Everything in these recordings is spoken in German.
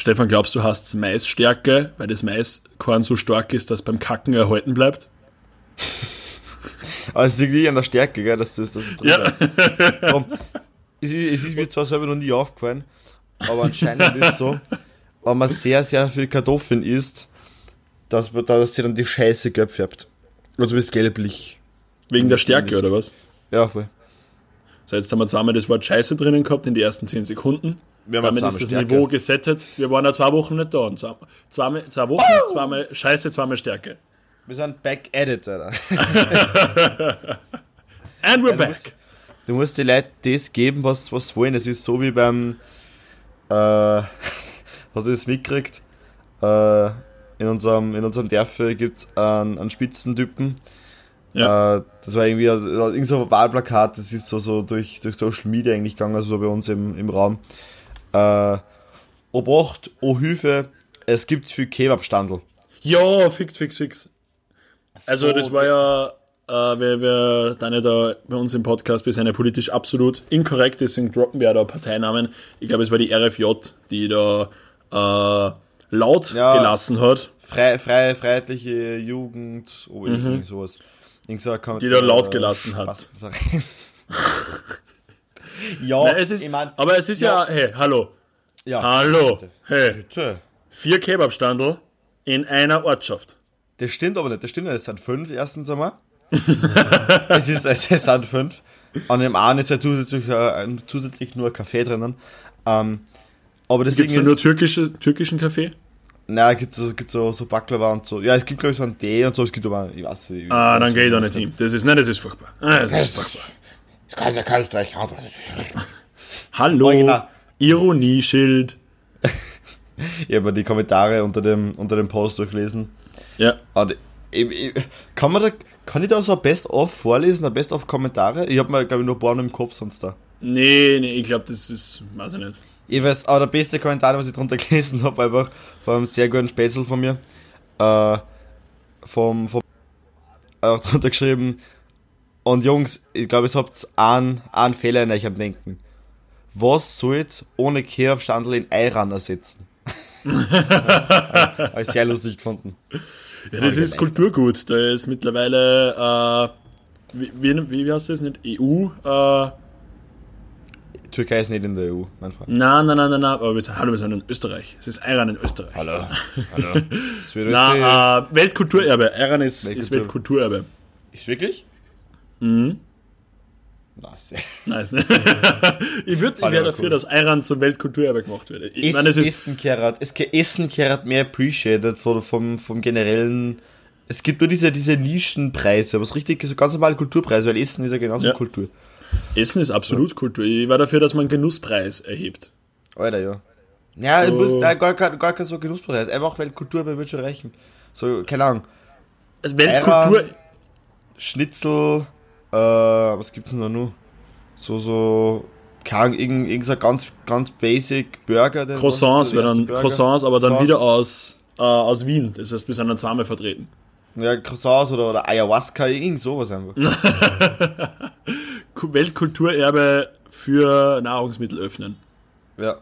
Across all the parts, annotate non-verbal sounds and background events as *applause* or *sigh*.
Stefan, glaubst du, hast Maisstärke, weil das Maiskorn so stark ist, dass beim Kacken erhalten bleibt? *laughs* Aber es liegt nicht an der Stärke, gell, dass das, dass es drin Ja. Komm, es, ist, es ist mir zwar selber noch nie aufgefallen, aber anscheinend ist es so, *laughs* wenn man sehr, sehr viel Kartoffeln isst, dass, man, dass sie dann die Scheiße gelb färbt. Oder zumindest gelblich. Wegen der Stärke, oder was? Ja, voll. So, jetzt haben wir zweimal das Wort Scheiße drinnen gehabt in die ersten 10 Sekunden. Wir haben ist das Stärke. Niveau gesettet. Wir waren ja zwei Wochen nicht da. Und zwei, zweimal, zwei Wochen, zweimal Scheiße, zweimal Stärke. Wir sind back at it, Alter. *laughs* And we're du back. musst- Du musst den Leuten das geben, was was sie wollen. Es ist so wie beim, äh, *laughs* hast du das mitgekriegt? Äh, in unserem, in unserem Dörfer gibt es einen, einen Spitzentypen. Ja. Äh, das war irgendwie irgend so ein Wahlplakat, das ist so, so durch, durch Social Media eigentlich gegangen, also so bei uns im, im Raum. Äh, Obacht, oh Hilfe, es gibt viel Kebabstandel. Ja, fix, fix, fix. Also, So- das war ja, äh, wer, wer da nicht da bei uns im Podcast bisher eine politisch absolut inkorrekt, deswegen droppen wir ja da Parteinamen. Ich glaube, es war die RFJ, die da äh, laut Ja. gelassen hat. Frei, freie, freiheitliche Jugend, oh, irgendwie sowas. Irgend so Mhm. Die da laut gelassen hat. *laughs* Ja, Nein, es ist, ich mein, aber es ist ja, hey, hallo, ja, hallo, hey, bitte. vier Kebabstandel in einer Ortschaft. Das stimmt aber nicht, das stimmt nicht, es sind fünf erstens einmal. *laughs* es, ist, es sind fünf. An dem einen ist ja zusätzlich, äh, zusätzlich nur Kaffee drinnen. Ähm, aber das Gibt es Ding da nur türkische, türkischen Kaffee? naja, gibt so, gibt so, so Baklava und so. Ja, es gibt glaube ich so einen Tee und so, es gibt aber, ich weiß nicht. Ah, dann gehe ich da nicht hin. Das ist, nein, das ist furchtbar. Ah, Das ist furchtbar. Kein Österreich. Hallo, Original. Ironieschild. Ich habe die Kommentare unter dem, unter dem Post durchgelesen. Ja, Und ich, ich, kann, man da, kann ich da so ein Best-of vorlesen, ein Best-of-Kommentare? Ich habe mir, glaube ich, nur ein paar im Kopf sonst da. nee, nee, ich glaube, das ist, weiß ich nicht. Ich weiß, aber der beste Kommentar, was ich drunter *laughs* gelesen habe, einfach von einem sehr guten Spätzl von mir, äh, vom, vom, auch drunter geschrieben, und Jungs, ich glaube, ihr habt einen, einen Fehler in euch am Denken. Was sollt ohne Kebabstandel in Eiran ersetzen? *laughs* Habe ich sehr lustig gefunden. Ja, das ist Kulturgut. Da ist mittlerweile, äh, wie, wie, wie heißt das nicht? EU? Äh, Türkei ist nicht in der EU, mein Freund. nein, nein, nein, nein, nein, aber wir sind, hallo, wir sind in Österreich. Es ist Iran in Österreich. Hallo. *laughs* Hallo. Na, äh, Weltkulturerbe. Iran ist, ist Weltkultur- Weltkulturerbe. Ist wirklich? Mhm. Sehr. Nice, ne? ich würde wäre dafür, cool. dass Iran zum Weltkulturerbe gemacht wird. Ich Ist, meine, es ist, Essen kehrt, es ke- Essen kehrt mehr appreciated vom, vom, vom generellen. Es gibt nur diese, diese Nischenpreise, aber es ist richtig so ganz normale Kulturpreise, weil Essen ist ja genauso Ja. Kultur. Essen ist absolut Kultur. Ich war dafür, dass man einen Genusspreis erhebt. Alter, ja. Ja, So. muss, nein, gar, kein, gar kein so Genusspreis. Einfach Weltkultur, aber wird schon reichen. So, keine Ahnung. Also Weltkultur, Schnitzel, äh, was gibt's denn da noch? So, so, keine Ahnung, irgend, irgend so ein ganz, ganz basic Burger. Croissants, wäre dann Burger. Croissants, aber dann Croissants. wieder aus, äh, aus Wien. Das heißt, wir sind dann zweimal vertreten. Ja, Croissants oder, oder Ayahuasca, irgend sowas einfach. Ku- *laughs* Weltkulturerbe für Nahrungsmittel öffnen. Ja.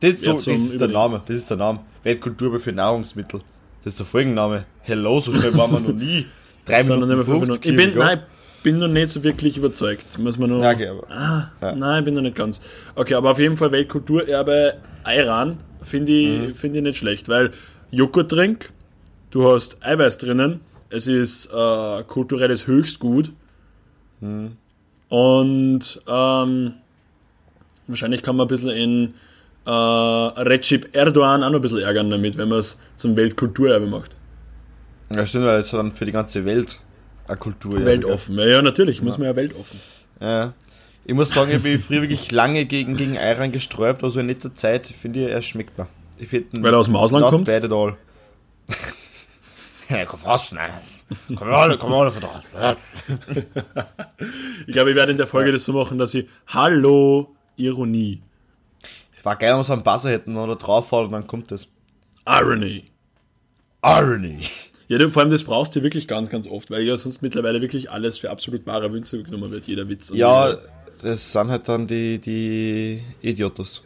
Das, ist so, das ist der. Name. Das ist der Name. Weltkultur für Nahrungsmittel. Das ist der Folgenname. Hello, so schnell waren wir noch nie. Drei Minuten, nicht mehr fünf 50 Minuten. Ich bin, nein, bin noch nicht so wirklich überzeugt. Muss man Ja, okay, aber. Ah, Nein, ich bin noch nicht ganz. Okay, aber auf jeden Fall Weltkulturerbe Iran finde ich, Mhm. finde ich nicht schlecht, weil Joghurttrink, du hast Eiweiß drinnen, es ist äh, kulturelles Höchstgut Mhm. und ähm, wahrscheinlich kann man ein bisschen in äh, Recep Erdogan auch noch ein bisschen ärgern damit, wenn man es zum Weltkulturerbe macht. Ja, stimmt, weil ist dann für die ganze Welt eine Kultur. ja, Weltoffen. Ja, ja, natürlich, muss man ja weltoffen. Ja. Ich muss sagen, ich bin früher wirklich lange gegen, gegen Ayran gesträubt, also in letzter Zeit finde ich, er schmeckt mir. Ich Weil er aus dem Ausland kommt? bad at all. ja, komm fast, nein. Komm alle, komm alle von draußen. Ich glaube, ich werde in der Folge das so machen, dass ich Hallo, Ironie. Ich war geil, wenn wir so einen Buzzer hätten, wenn er drauf und dann kommt das. Irony. Irony. Ja, du, vor allem das brauchst du wirklich ganz, ganz oft, weil ja sonst mittlerweile wirklich alles für absolut bare Münze genommen wird, jeder Witz. Ja, jeder das sind halt dann die, die Idiotas.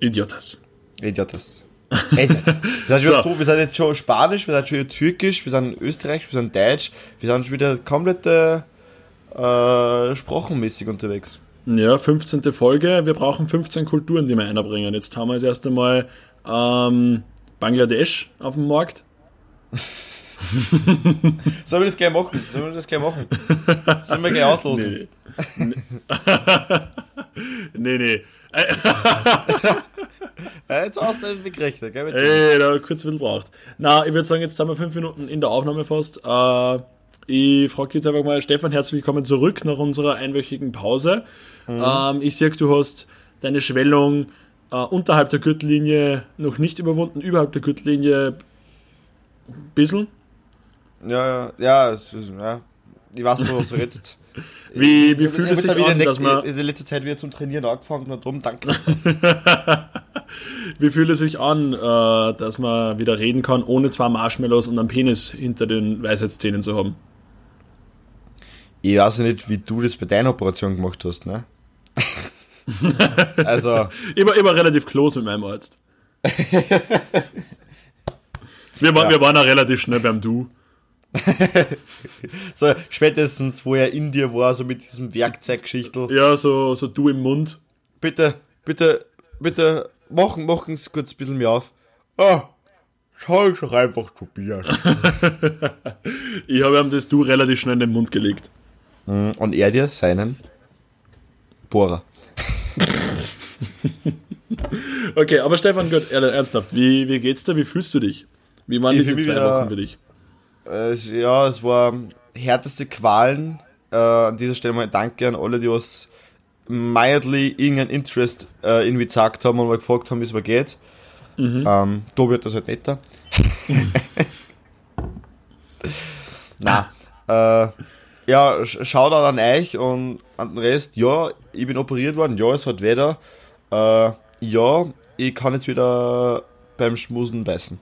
Idiotas. Idiotas. Ey, wir, sind *laughs* so. so, wir sind jetzt schon Spanisch, wir sind schon Türkisch, wir sind Österreichisch, wir sind Deutsch, wir sind schon wieder komplett äh, sprachenmäßig unterwegs. Ja, 15. Folge, wir brauchen 15 Kulturen, die wir einbringen. Jetzt haben wir das erste Mal ähm, Bangladesch auf dem Markt. *laughs* *laughs* Sollen wir das gleich machen? Sollen wir das gleich machen? Sollen wir gleich auslosen? Nee, nee. *laughs* nee. *laughs* ja, jetzt hast du gerechnet, gell? Ey, da kurz ein bisschen braucht. Na, ich würde sagen, jetzt haben wir fünf Minuten in der Aufnahme fast. Äh, ich frage jetzt einfach mal, Stefan, herzlich willkommen zurück nach unserer einwöchigen Pause. Mhm. Ähm, ich sehe, du hast deine Schwellung äh, unterhalb der Gürtellinie noch nicht überwunden, überhalb der Gürtellinie ein bisschen. Ja, ja, ja, ja. Ich weiß nicht, was du jetzt. *laughs* Wie, wie fühlt es sich an, dass man... In der letzten Zeit wieder zum Trainieren angefangen und drum, danke. *laughs* wie fühlt es sich an, äh, dass man wieder reden kann, ohne zwei Marshmallows und einen Penis hinter den Weisheitszähnen zu haben? Ich weiß nicht, wie du das bei deiner Operation gemacht hast, ne? *laughs* also. Ich war, ich war relativ close mit meinem Arzt. wir, waren, ja. wir waren auch relativ schnell beim Du. *laughs* so spätestens, wo er in dir war, so mit diesem Werkzeuggeschichtel. Ja, so, so du im Mund. Bitte, bitte, bitte, machen, machen Sie kurz ein bisschen mehr auf. Ah, schau ich doch einfach Tobias. *laughs* ich habe ihm das Du relativ schnell in den Mund gelegt. Mhm, und er dir seinen Bohrer. *laughs* okay, aber Stefan, Gott, ernsthaft, wie, wie geht's dir? Wie fühlst du dich? Wie waren ich diese zwei Wochen für dich? Äh, ja, es war härteste Qualen. Äh, an dieser Stelle mal Danke an alle, die was mildly irgendein Interest äh, irgendwie gesagt haben und mal gefragt haben, wie es mir geht. Mhm. Ähm, da wird das halt netter. *laughs* Na, äh, ja, schaut an euch und an den Rest. Ja, ich bin operiert worden. Ja, es hat weder. Äh, ja, ich kann jetzt wieder beim Schmusen beißen.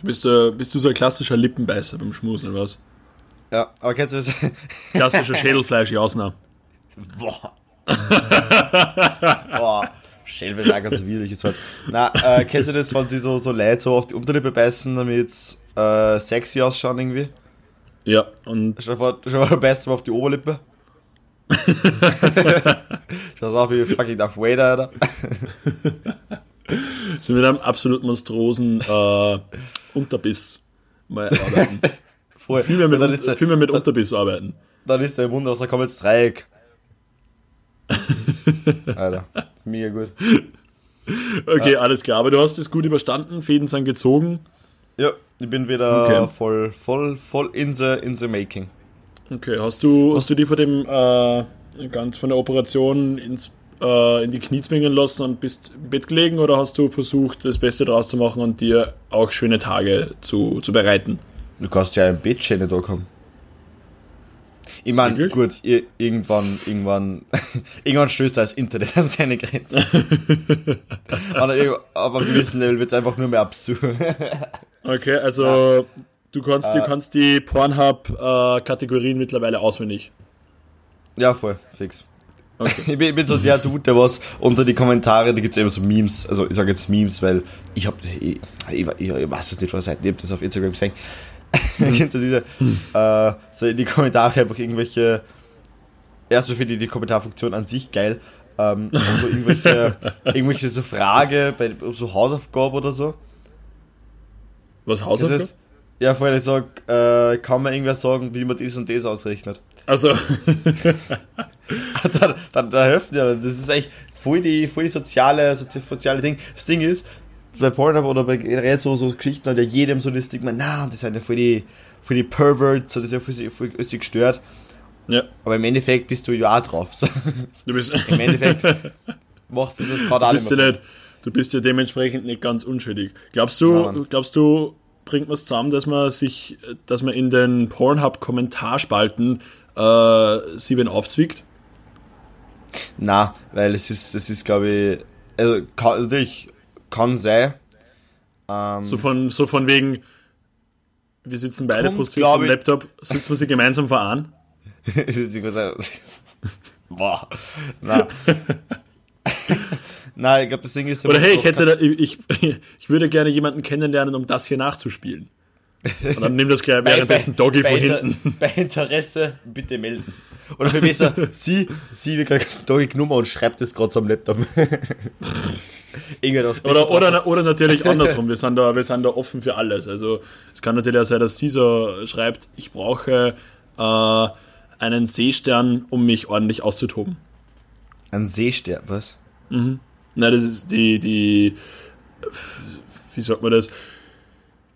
Du bist, äh, bist du so ein klassischer Lippenbeißer beim Schmusen oder was? Ja, aber kennst du das? *laughs* Klassischer Schädelfleisch-Jasner. Boah. *laughs* Boah. Schädelfleisch auch ganz widerlich ist halt. Na, äh, kennst du das, wenn sie so, so Leute so auf die Unterlippe beißen, damit äh, sexy ausschauen irgendwie? Ja, und. Schau mal, du beißt mal auf die Oberlippe. *laughs* Schau auf wie fucking Darth Vader, Alter. Sie mit einem absolut monstruosen äh, Unterbiss mal *laughs* arbeiten. Voll. Viel mehr mit, dann ist, viel mehr mit dann, Unterbiss arbeiten. Dann ist der Mund aus, da kommt jetzt Dreieck. *laughs* Alter, mega gut. Okay, ja. alles klar. Aber du hast es gut überstanden, Fäden sind gezogen. Ja, ich bin wieder okay. voll, voll, voll in the, in the making. Okay, hast du, hast du die von dem äh, ganz von der Operation ins äh, in die Knie zwingen lassen und bist im Bett gelegen oder hast du versucht, das Beste draus zu machen und dir auch schöne Tage zu, zu bereiten? Du kannst ja im Bett schöne Tage haben. Ich meine, gut, irgendwann, irgendwann, *laughs* irgendwann stößt das Internet an seine Grenzen. *laughs* aber, aber einem gewissen Level wird es einfach nur mehr absurd. *laughs* okay, also du kannst, äh, du kannst die Pornhub-Kategorien äh, mittlerweile auswendig. Ja, voll, fix. Okay. Ich, bin, ich, bin, so der Dude, der was unter die Kommentare, da gibt es eben so Memes, also ich sage jetzt Memes, weil ich habe, ich, ich, ich, weiß es nicht von der Seite, ich habe das auf Instagram gesehen. *laughs* Kennst du diese, hm. äh, so in die Kommentare einfach irgendwelche, erstmal finde ich die Kommentarfunktion an sich geil, ähm, also *laughs* irgendwelche, irgendwelche so Frage bei so Hausaufgaben oder so. Was Hausaufgaben? Ja, vorhin ich sag, äh, kann man irgendwer sagen, wie man das und das ausrechnet. Also. dann, dann, dann hilft ja, das ist echt voll die, voll die soziale, soziale Ding. Das Ding ist, bei Pornhub oder bei generell so, so Geschichten hat ja jedem so das Stigma, na, das sind ja voll die, voll die Perverts, das ist ja voll, voll, voll gestört. Ja. Aber im Endeffekt bist du ja auch drauf. *laughs* Du bist Im Endeffekt macht es das gerade alle. Ja du bist ja dementsprechend nicht ganz unschuldig. Glaubst du, ja, glaubst du, bringt man es zusammen, dass man sich, dass man in den Pornhub-Kommentarspalten äh, sie wen aufzwickt? Na, weil es ist, es ist, glaube ich, also kann, natürlich kann sein. Ähm, so, von, so von wegen, wir sitzen beide frustriert am Laptop, sitzen wir sie gemeinsam voran? Boah, *laughs* *laughs* na. *laughs* Nein, ich glaube, das Ding ist. Oder hey, ich hätte da, ich, ich würde gerne jemanden kennenlernen, um das hier nachzuspielen. Und dann nimm das gleich währenddessen Doggy bei, von Inter- hinten. *laughs* Bei Interesse bitte melden. Oder viel besser, sie, sie wird gerade Doggy Nummer und schreibt das gerade so am Laptop. *laughs* Irgendwas Oder, oder, oder natürlich andersrum. Wir sind, da, wir sind da offen für alles. Also es kann natürlich auch sein, dass sie so schreibt, ich brauche äh, einen Seestern, um mich ordentlich auszutoben. Ein Seestern, was? Nein, das ist die, die, wie sagt man das?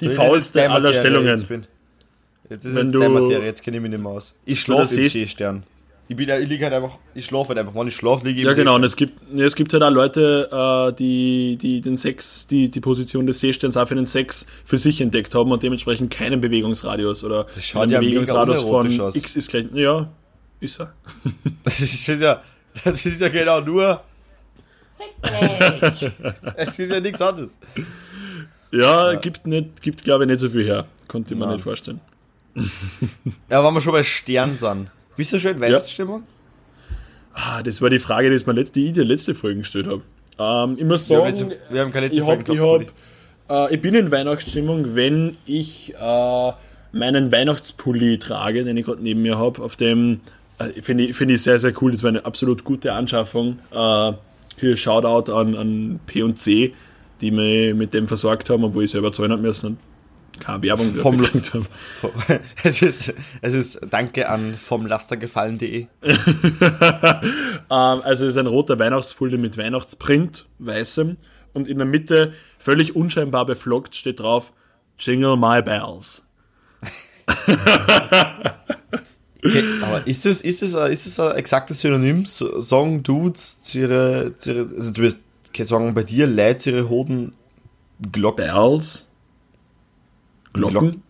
Die faulste aller Materie, Stellungen. Jetzt, bin, jetzt ist Wenn jetzt du- der Materie, jetzt kenne ich mich nicht mehr aus. Ich schlafe im See- Seestern. Ich, bin, ich liege halt einfach, ich schlafe halt einfach. Wenn ich schlafe, liege ich Ja, im genau. Und es gibt, es gibt halt auch Leute, äh, die, die den Sex, die, die Position des Seesterns auch für den Sex für sich entdeckt haben und dementsprechend keinen Bewegungsradius oder Das schaut einen ja mega Bewegungsradius von aus. X ist gleich, ja, ist er. *laughs* Das ist ja, das ist ja genau nur. *laughs* es ist ja nichts anderes. Ja, gibt nicht, gibt glaube ich nicht so viel her. Konnte man nicht vorstellen. Ja, wenn wir schon bei Stern sind. Bist du schon in Weihnachtsstimmung? Ah, das war die Frage, die, mir letzt, die ich dir letzte Folge gestellt habe. Ähm, ich muss Wir sagen, haben, letzte, wir haben keine letzte ich, hab, Folge ich, gehabt, hab, äh, ich bin in Weihnachtsstimmung, wenn ich äh, meinen Weihnachtspulli trage, den ich gerade neben mir habe, auf dem äh, finde ich, find ich sehr, sehr cool. Das war eine absolut gute Anschaffung. Äh, hier Shoutout an, an P&C, die mich mit dem versorgt haben, obwohl ich selber zahlen habe müssen und keine Werbung Vom- gekriegt habe. *laughs* Es ist, es ist Danke an vomlastergefallen.de. *laughs* Ähm, also es ist ein roter Weihnachtspulli mit Weihnachtsprint, weißem. Und in der Mitte, völlig unscheinbar beflockt, steht drauf Jingle My Bells. *laughs* Okay, aber ist es, ist es, ein- ist es ein exaktes Synonym? So- Sagen Dudes zu ihre, zu ihre also du wirst okay, sagen, bei dir leiht ihre Hoden Glocken. Bells? Glocken? Glocken?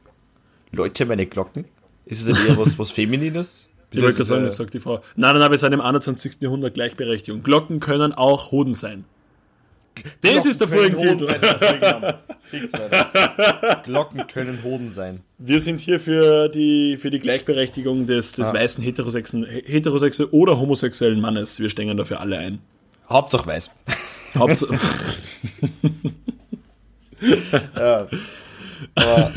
Leute, meine Glocken? Ist es eher was, was *laughs* Feminines? Ich wollte sagen, das sagt die Frau. Nein, nein, nein, wir sind im 21. Jahrhundert Gleichberechtigung. Glocken können auch Hoden sein. Das Glocken ist der können Hoden Folgentitel. Fix, Alter. *laughs* Glocken können Hoden sein. Wir sind hier für die, für die Gleichberechtigung des, des Ah. weißen heterosexuellen, heterosexuellen oder homosexuellen Mannes. Wir stehen dafür alle ein. Hauptsache weiß. Hauptsache. *laughs* Ja. Aber,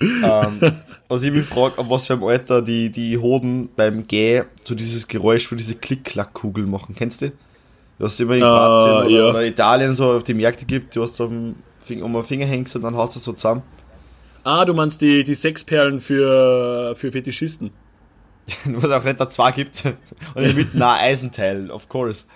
*laughs* ähm, was ich mich frage, ab was für einem Alter die, die Hoden beim Gäh so dieses Geräusch von diese Klick-Klack-Kugel machen. Kennst du? Was es immer in Kroatien oder, ja. oder Italien so auf die Märkte gibt, du hast so am Finger, um den Finger hängst und dann haust du so zusammen. Ah, du meinst die, die Sexperlen für, für Fetischisten. *laughs* Was auch nicht da zwei gibt. *laughs* Und in der Mitte ein Eisenteil, of course.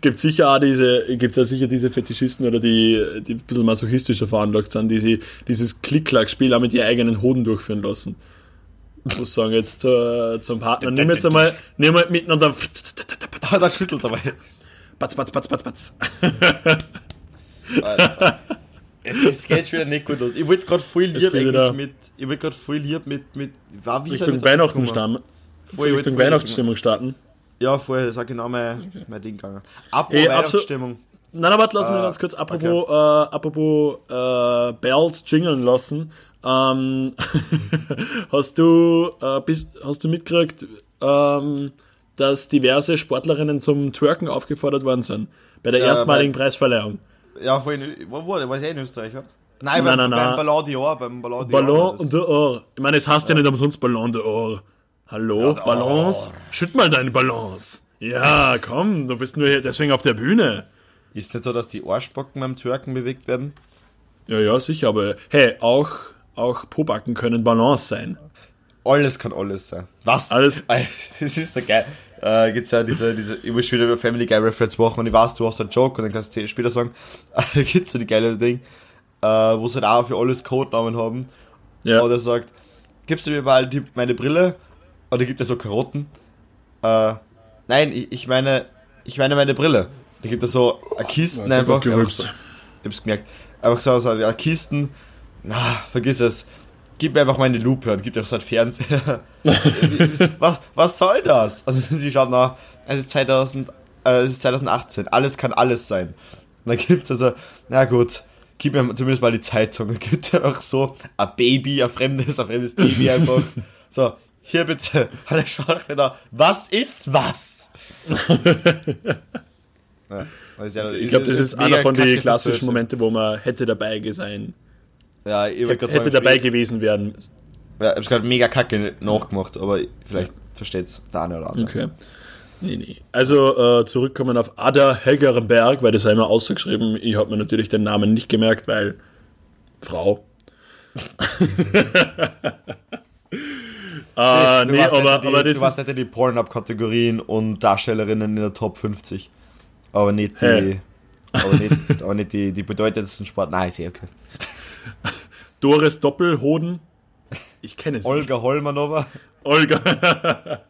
Gibt sicher auch diese, gibt's ja sicher diese Fetischisten oder die, die ein bisschen masochistischer veranlagt sind, die sie dieses Klick-Klack-Spiel auch mit ihren eigenen Hoden durchführen lassen. Ich muss sagen, jetzt äh, zum Partner, nimm jetzt einmal, nimm mal mitten und dann Ah, da schüttelt dabei. batz, batz, batz, batz, batz. Alter. Es, es geht schon wieder nicht gut aus. Ich wollte gerade voll lieb eigentlich mit. Ich wollte gerade voll lieb mit. mit war, wie Richtung Weihnachten. Voll, wollte Richtung Weihnachtsstimmung starten. Ja, vorher, das ist auch genau mein, mein Ding gegangen. Apropos Ey, absolut- Weihnachtsstimmung. Nein, aber lass mich Ah, ganz kurz, apropos, äh, apropos äh, Bells jingeln lassen. Ähm, *laughs* hast du äh, bist, hast du mitgekriegt, ähm, dass diverse Sportlerinnen zum Twerken aufgefordert worden sind? Bei der Ja, erstmaligen Preisverleihung. Ja, vorhin, wo war der? War ich in Österreich, oder? Nein, Nein, beim, nein, beim Ballon d'Or, beim Ballon d'Or. Ballon d'Or. Ich meine, es heißt ja. nicht umsonst Ballon d'Or. Hallo, d'Or. Balance? Schütt mal deine Balance. Ja, komm, du bist nur hier deswegen auf der Bühne. Ist nicht so, dass die Arschbacken beim Türken bewegt werden? Ja, ja, sicher, aber hey, auch, auch Pobacken können Balance sein. Alles kann alles sein. Was? Alles- *laughs* Es ist so geil. Äh, gibt's ja diese, diese, ich muss wieder über Family Guy Reference machen und ich weiß, du hast einen Joke und dann kannst du später sagen. *laughs* Da gibt's ja die geile Ding, äh, wo sie auch für alles Codenamen haben. Ja. Und er sagt, gibst du mir mal die, meine Brille? Oder gibt er so Karotten? Äh, nein, ich, ich meine, ich meine meine Brille. Da gibt er so eine Kisten Hat's einfach. einfach so, ich hab's gemerkt. Einfach so, so eine Kisten. Na, vergiss es. Gib mir einfach meine Lupe und gib dir so einen Fernseher. *laughs* was, was soll das? Also sie schaut nach, es ist 2000, äh, es ist 2018, alles kann alles sein. Und dann gibt's also, na gut, gib mir zumindest mal die Zeitung. *laughs* Dann gibt er einfach so ein Baby, ein fremdes, ein fremdes Baby *laughs* einfach. So, hier bitte. Und er schaut auch wieder, was ist was? Ja, ja, ich glaube, das ist, ist einer von den klassischen Momenten, wo man hätte dabei sein. Ja, ich hätte, hätte sagen, dabei gewesen werden. Ja, ich habe gerade mega kacke nachgemacht, aber vielleicht versteht es der eine oder andere. Okay. Nee, nee. Also äh, zurückkommen auf Ada Hegerenberg, weil das war immer ausgeschrieben. Ich habe mir natürlich den Namen nicht gemerkt, weil Frau. *laughs* ah, nee, aber, die, aber das Du warst nicht in die Porn-Up-Kategorien und Darstellerinnen in der Top 50. Aber nicht die, hey. aber nicht, aber nicht die, die bedeutendsten Sport. Nein, ist eh okay. *laughs* Doris Doppelhoden. Ich kenne sie. Olga Holmanova. Olga. *laughs*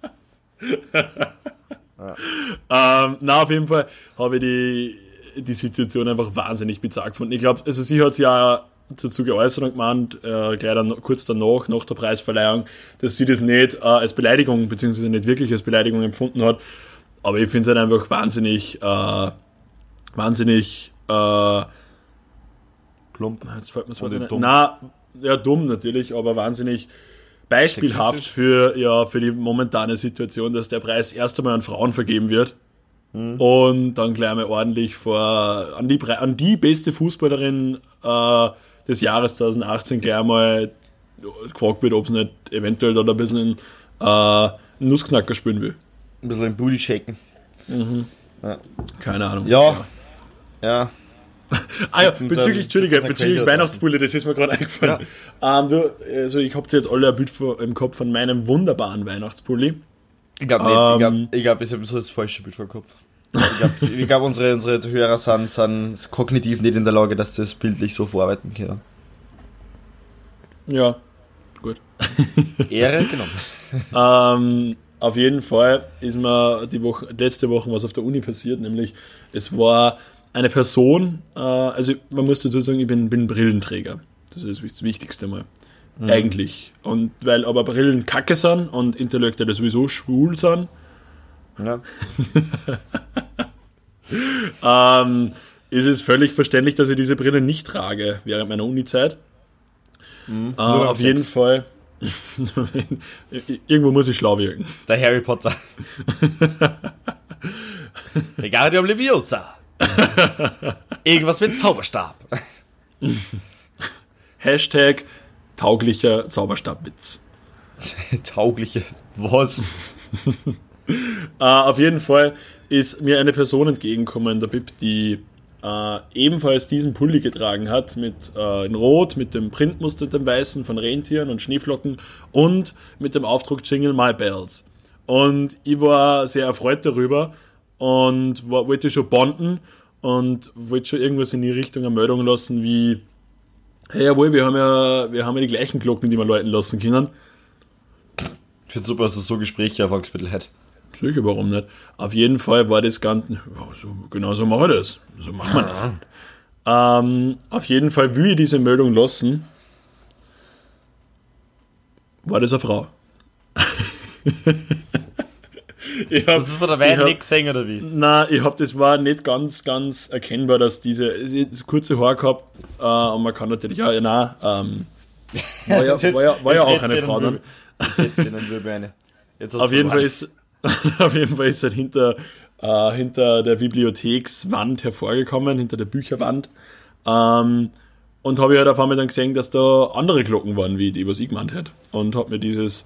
ja. ähm, na, auf jeden Fall habe ich die, die Situation einfach wahnsinnig bizarr gefunden. Ich glaube, also sie hat es ja dazu geäußert und gemeint, äh, gleich dann, kurz danach, nach der Preisverleihung, dass sie das nicht äh, als Beleidigung, beziehungsweise nicht wirklich als Beleidigung empfunden hat. Aber ich finde es halt einfach wahnsinnig, äh, wahnsinnig, äh, plump. Jetzt fällt mir das Wort dumm. Na, ja, dumm natürlich, aber wahnsinnig beispielhaft für, ja, für die momentane Situation, dass der Preis erst einmal an Frauen vergeben wird. Mhm. Und dann gleich mal ordentlich vor, an die, an die beste Fußballerin äh, des Jahres 2018 gleich mal gefragt wird, ob es nicht eventuell da ein bisschen äh, Nussknacker spielen will. Ein bisschen ein Booty shaken. Mhm. Ja. Keine Ahnung. Ja. Ja. Ah ja, bezüglich, Entschuldige, bezüglich Weihnachtsbulle, das ist mir gerade *laughs* eingefallen. Ja. Ähm, du, also ich habe jetzt alle ein Bild im Kopf von meinem wunderbaren Weihnachtspulli. Ich glaube nicht, ähm, ich glaube, ich, glaub, ich habe so das falsche Bild vom Kopf. Ich glaube, glaub, unsere, unsere Hörer sind, sind kognitiv nicht in der Lage, dass sie das bildlich so verarbeiten können. Ja, gut. *laughs* Ehre genommen. ähm, auf jeden Fall ist mir die Woche, letzte Woche was auf der Uni passiert, nämlich es war eine Person, äh, also man muss dazu sagen, ich bin, bin Brillenträger. Das ist das Wichtigste mal. Mhm. Eigentlich. Und weil aber Brillen kacke sind und Intellektuelle sowieso schwul sind, ja. *laughs* ähm, ist es völlig verständlich, dass ich diese Brille nicht trage während meiner Uni-Zeit. Mhm. Äh, auf jeden Fall. *laughs* Irgendwo muss ich schlau wirken. Der Harry Potter. *laughs* Regardium Leviosa. *laughs* Irgendwas mit Zauberstab. *laughs* Hashtag tauglicher Zauberstabwitz. *laughs* Tauglicher was? uh, auf jeden Fall ist mir eine Person entgegengekommen, der Bib, die uh, ebenfalls diesen Pulli getragen hat, mit uh, in Rot, mit dem Printmuster, dem Weißen von Rentieren und Schneeflocken und mit dem Aufdruck Jingle My Bells. Und ich war sehr erfreut darüber, und war, wollte schon bonden und wollte schon irgendwas in die Richtung eine Meldung lassen wie hey jawohl, wir haben ja, wir haben ja die gleichen Glocken, die wir Leuten lassen können. Ich finde super, dass du so Gespräche auf Angstmittel hat. Sicher, warum nicht? Auf jeden Fall war das Ganze, ja, so, genau so machen wir das. So machen wir das. Ähm, auf jeden Fall will ich diese Meldung lassen. War das eine Frau? *laughs* *laughs* ich hab, das ist von der Wein nicht gesehen, oder wie? Nein, ich hab, das war nicht ganz, ganz erkennbar, dass diese das kurze Haar gehabt äh, und man kann natürlich, ja, ja nein, ähm, war ja, *laughs* war ja, war ja auch eine Frau dann. Jetzt eine. Jetzt auf, jeden Fall ist, *laughs* auf jeden Fall ist er hinter, äh, hinter der Bibliothekswand hervorgekommen, hinter der Bücherwand. Ähm, und habe ich halt auf einmal dann gesehen, dass da andere Glocken waren, wie die, was ich gemeint hätte. Und habe mir dieses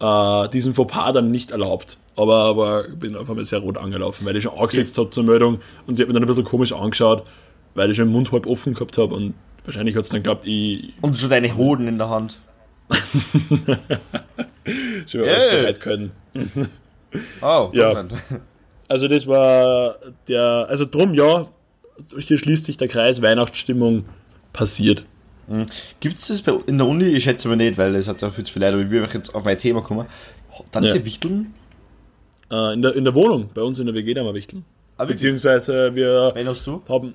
äh, diesen Fauxpas dann nicht erlaubt. Aber, aber ich bin auf einmal sehr rot angelaufen, weil ich schon angesetzt habe zur Meldung und sie hat mir dann ein bisschen komisch angeschaut, weil ich schon den Mund halb offen gehabt habe und wahrscheinlich hat es dann geglaubt, ich. Und schon deine Hoden in der Hand. *laughs* schon yeah. alles bereit können. oh, *laughs* ja. Also das war der, also drum ja, hier schließt sich der Kreis, Weihnachtsstimmung passiert. Mhm. Gibt es das bei, in der Uni? Ich schätze mal nicht, weil es hat ja viel zu viel Leute, aber ich will jetzt auf mein Thema kommen. Dann ja. sie Wichteln? Äh, in, der, in der Wohnung, bei uns in der WG da mal Wichteln. Ah, Beziehungsweise wir Wen hast du? haben.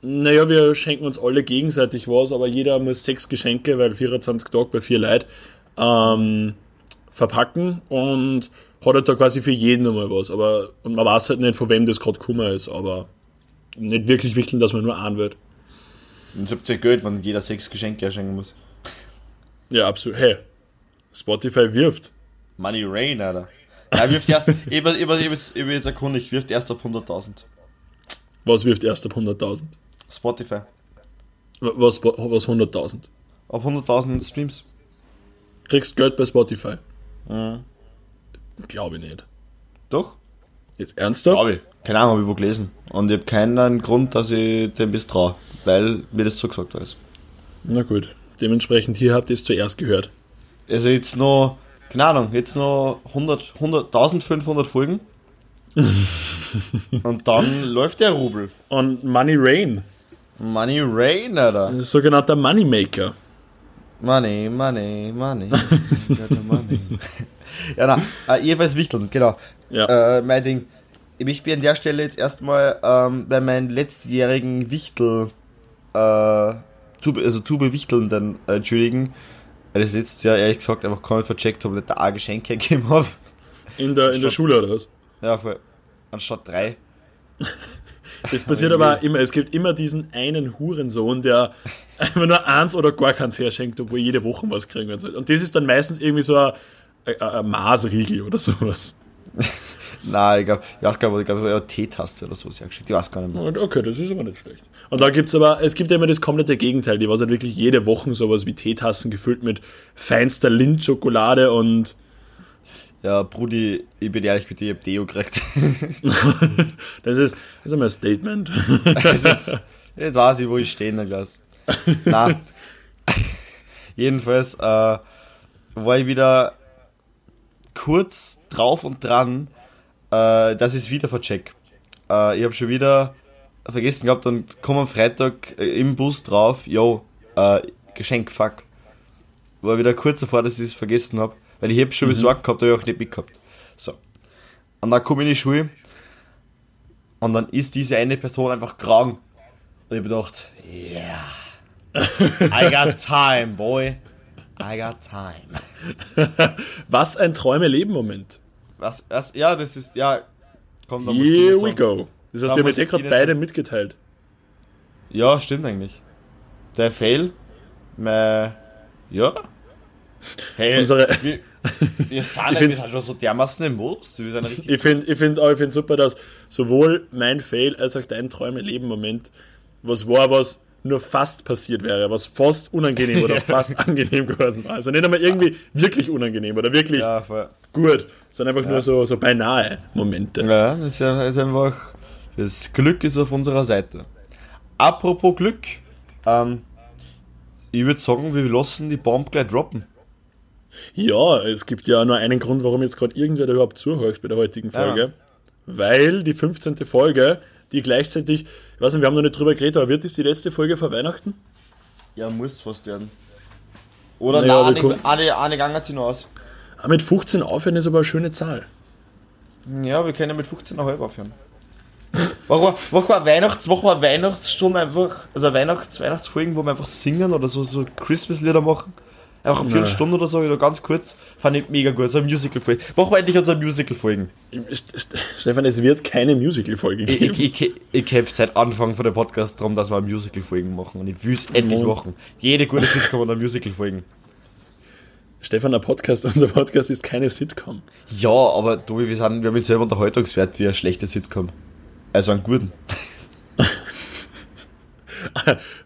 Naja, wir schenken uns alle gegenseitig was, aber jeder muss sechs Geschenke, weil 24 Tage bei vier Leuten, ähm, verpacken und hat halt da quasi für jeden einmal was. Aber, und man weiß halt nicht, von wem das gerade Kummer ist, aber nicht wirklich wichteln, dass man nur an wird. Und habt ihr Geld, wenn jeder sechs Geschenke erschenken muss. Ja, absolut. Hey, Spotify wirft. Money Rain, Alter. Ja, wirft erst, *laughs* ich bin jetzt, ich jetzt erkundigt, wirft erst ab 100.000. Was wirft erst ab 100.000? Spotify. Was, was 100.000? Ab 100.000 Streams. Kriegst Geld bei Spotify? Mhm. Glaube ich nicht. Doch? Jetzt ernsthaft? Glaube ich. Keine Ahnung, habe ich wo gelesen. Und ich habe keinen Grund, dass ich dem bis traue, weil mir das so gesagt ist. Na gut. Dementsprechend hier habt ihr es zuerst gehört. Also jetzt noch, keine Ahnung, jetzt noch 100, 100, 1500 Folgen. *laughs* Und dann läuft der Rubel. Und Money Rain. Money Rain, Alter. Sogenannter Moneymaker. Money, money, money. *laughs* money. *laughs* ja, na, äh, jeweils Wichteln, genau. Ja. Äh, mein Ding. Ich möchte an der Stelle jetzt erstmal ähm, bei meinen letztjährigen Wichtel, äh, zu, also zu bewichtelnden äh, entschuldigen, weil ich letztes Jahr ehrlich gesagt einfach kaum vercheckt habe, nicht da ein Geschenk *laughs* gegeben habe. In der, in der Schule oder was? Ja, voll. Anstatt drei. *laughs* Das passiert aber immer, es gibt immer diesen einen Hurensohn, der *laughs* einfach nur eins oder gar keins herschenkt, obwohl jede Woche was kriegen soll. Und das ist dann meistens irgendwie so ein, ein, ein Maßriegel oder sowas. Nein, ich glaube, ich glaube, eine Teetasse oder sowas hergeschickt. Ich weiß gar nicht mehr. Okay, das ist aber nicht schlecht. Und da gibt es aber, es gibt ja immer das komplette Gegenteil, die was halt wirklich jede Woche sowas wie Teetassen gefüllt mit feinster Lindschokolade und Ja, Brudi, ich bin ehrlich mit dir, ich hab Deo gekriegt. *laughs* das ist, das ist immer ein Statement. *laughs* ist, jetzt weiß ich, wo ich stehe, Glas. Na, jedenfalls äh, war ich wieder kurz drauf und dran, äh, ich es wieder vercheck. Äh, ich habe schon wieder vergessen gehabt und komme am Freitag äh, im Bus drauf, yo, äh, Geschenk, fuck. War wieder kurz davor, dass ich es vergessen habe, weil ich habe schon besorgt gehabt, aber ich auch nicht mitgehabt. So. Und dann komme ich in die Schule und dann ist diese eine Person einfach krank. Und ich hab gedacht, yeah, I got time, boy. I got time. *laughs* Was ein Träume-Leben-Moment. Was, was, ja, das ist, ja, komm, da muss Here we go. Das heißt, Da wir haben jetzt eh gerade beide sagen. mitgeteilt. Ja, stimmt eigentlich. Der Fail, mein, ja. Hey, Unsere- wir, wir *laughs* sind, Ich wir sind schon so dermaßen im Modus, wir sind richtig, Ich finde ich find, ich find super, dass sowohl mein Fail als auch dein Träume-Leben-Moment, was war, was nur fast passiert wäre, was fast unangenehm oder *laughs* fast angenehm geworden war. Also nicht einmal irgendwie wirklich unangenehm oder wirklich ja, gut, sondern einfach nur so, so beinahe Momente. Ja, das ist, ja, ist einfach. Das Glück ist auf unserer Seite. Apropos Glück, ähm, ich würde sagen, wir lassen die Bomb gleich droppen. Ja, es gibt ja nur einen Grund, warum jetzt gerade irgendwer da überhaupt zuhört bei der heutigen Folge. Weil die 15. Folge, die gleichzeitig, ich weiß nicht, wir haben noch nicht drüber geredet, aber wird das die letzte Folge vor Weihnachten? Ja, muss fast werden. Oder Naja, nein, eine, eine, eine gange sie noch aus. Aber Ah, mit 15 aufhören ist aber eine schöne Zahl. Ja, wir können ja mit 15,5 aufhören. Mach mal, mach mal Weihnachts, mach mal Weihnachtsstunde einfach, also Weihnachts, Weihnachtsfolgen, wo wir einfach singen oder so, so Christmas-Lieder machen. Einfach eine Viertelstunde oder so, oder ganz kurz. Fand ich mega gut, so ein Musical-Folgen. Machen wir endlich unsere Musical-Folgen. St- St- Stefan, es wird keine Musical-Folge Ich, geben. ich, ich, ich kämpfe seit Anfang von der Podcast darum, dass wir Musical-Folgen machen. Und ich will es endlich machen. Jede gute Sitcom hat eine Musical-Folgen. Stefan, der Podcast, *laughs* unser Podcast ist keine Sitcom. Ja, aber du, wir, sind, wir haben jetzt selber Unterhaltungswert wie eine schlechte Sitcom. Also einen guten. *laughs*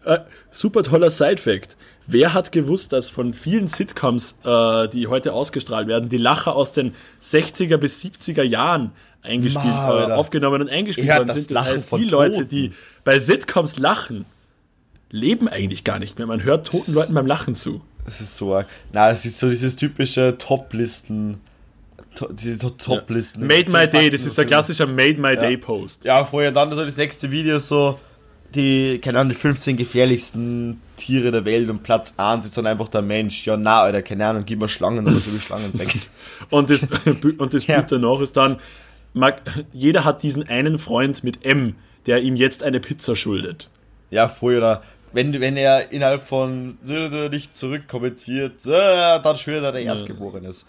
Äh, super toller Side-Fact. Wer hat gewusst, dass von vielen Sitcoms, äh, die heute ausgestrahlt werden, die Lacher aus den 60er bis 70er Jahren eingespielt, Ma, äh, aufgenommen und eingespielt worden das sind? Das Lachen heißt, die Leute, Toten. die bei Sitcoms lachen, leben eigentlich gar nicht mehr. Man hört toten Leuten beim Lachen zu. Das ist so arg. Nein, das ist so dieses typische Top-Listen. To, diese To- Top-Listen. Made My Day, das ist ein klassischer Made My Day Post. Ja, vorher dann so das nächste Video so. Die, keine Ahnung, die 15 gefährlichsten Tiere der Welt und Platz 1 ist dann einfach der Mensch. Ja, na, Alter, keine Ahnung, gib mir Schlangen oder so wie Schlangen *laughs* sagen. Und das, *laughs* und das Ja. Bild danach ist dann, jeder hat diesen einen Freund mit M, der ihm jetzt eine Pizza schuldet. Ja, voll, oder wenn, wenn er innerhalb von nicht zurückkommentiert, dann schwört er der Erstgeborene ist.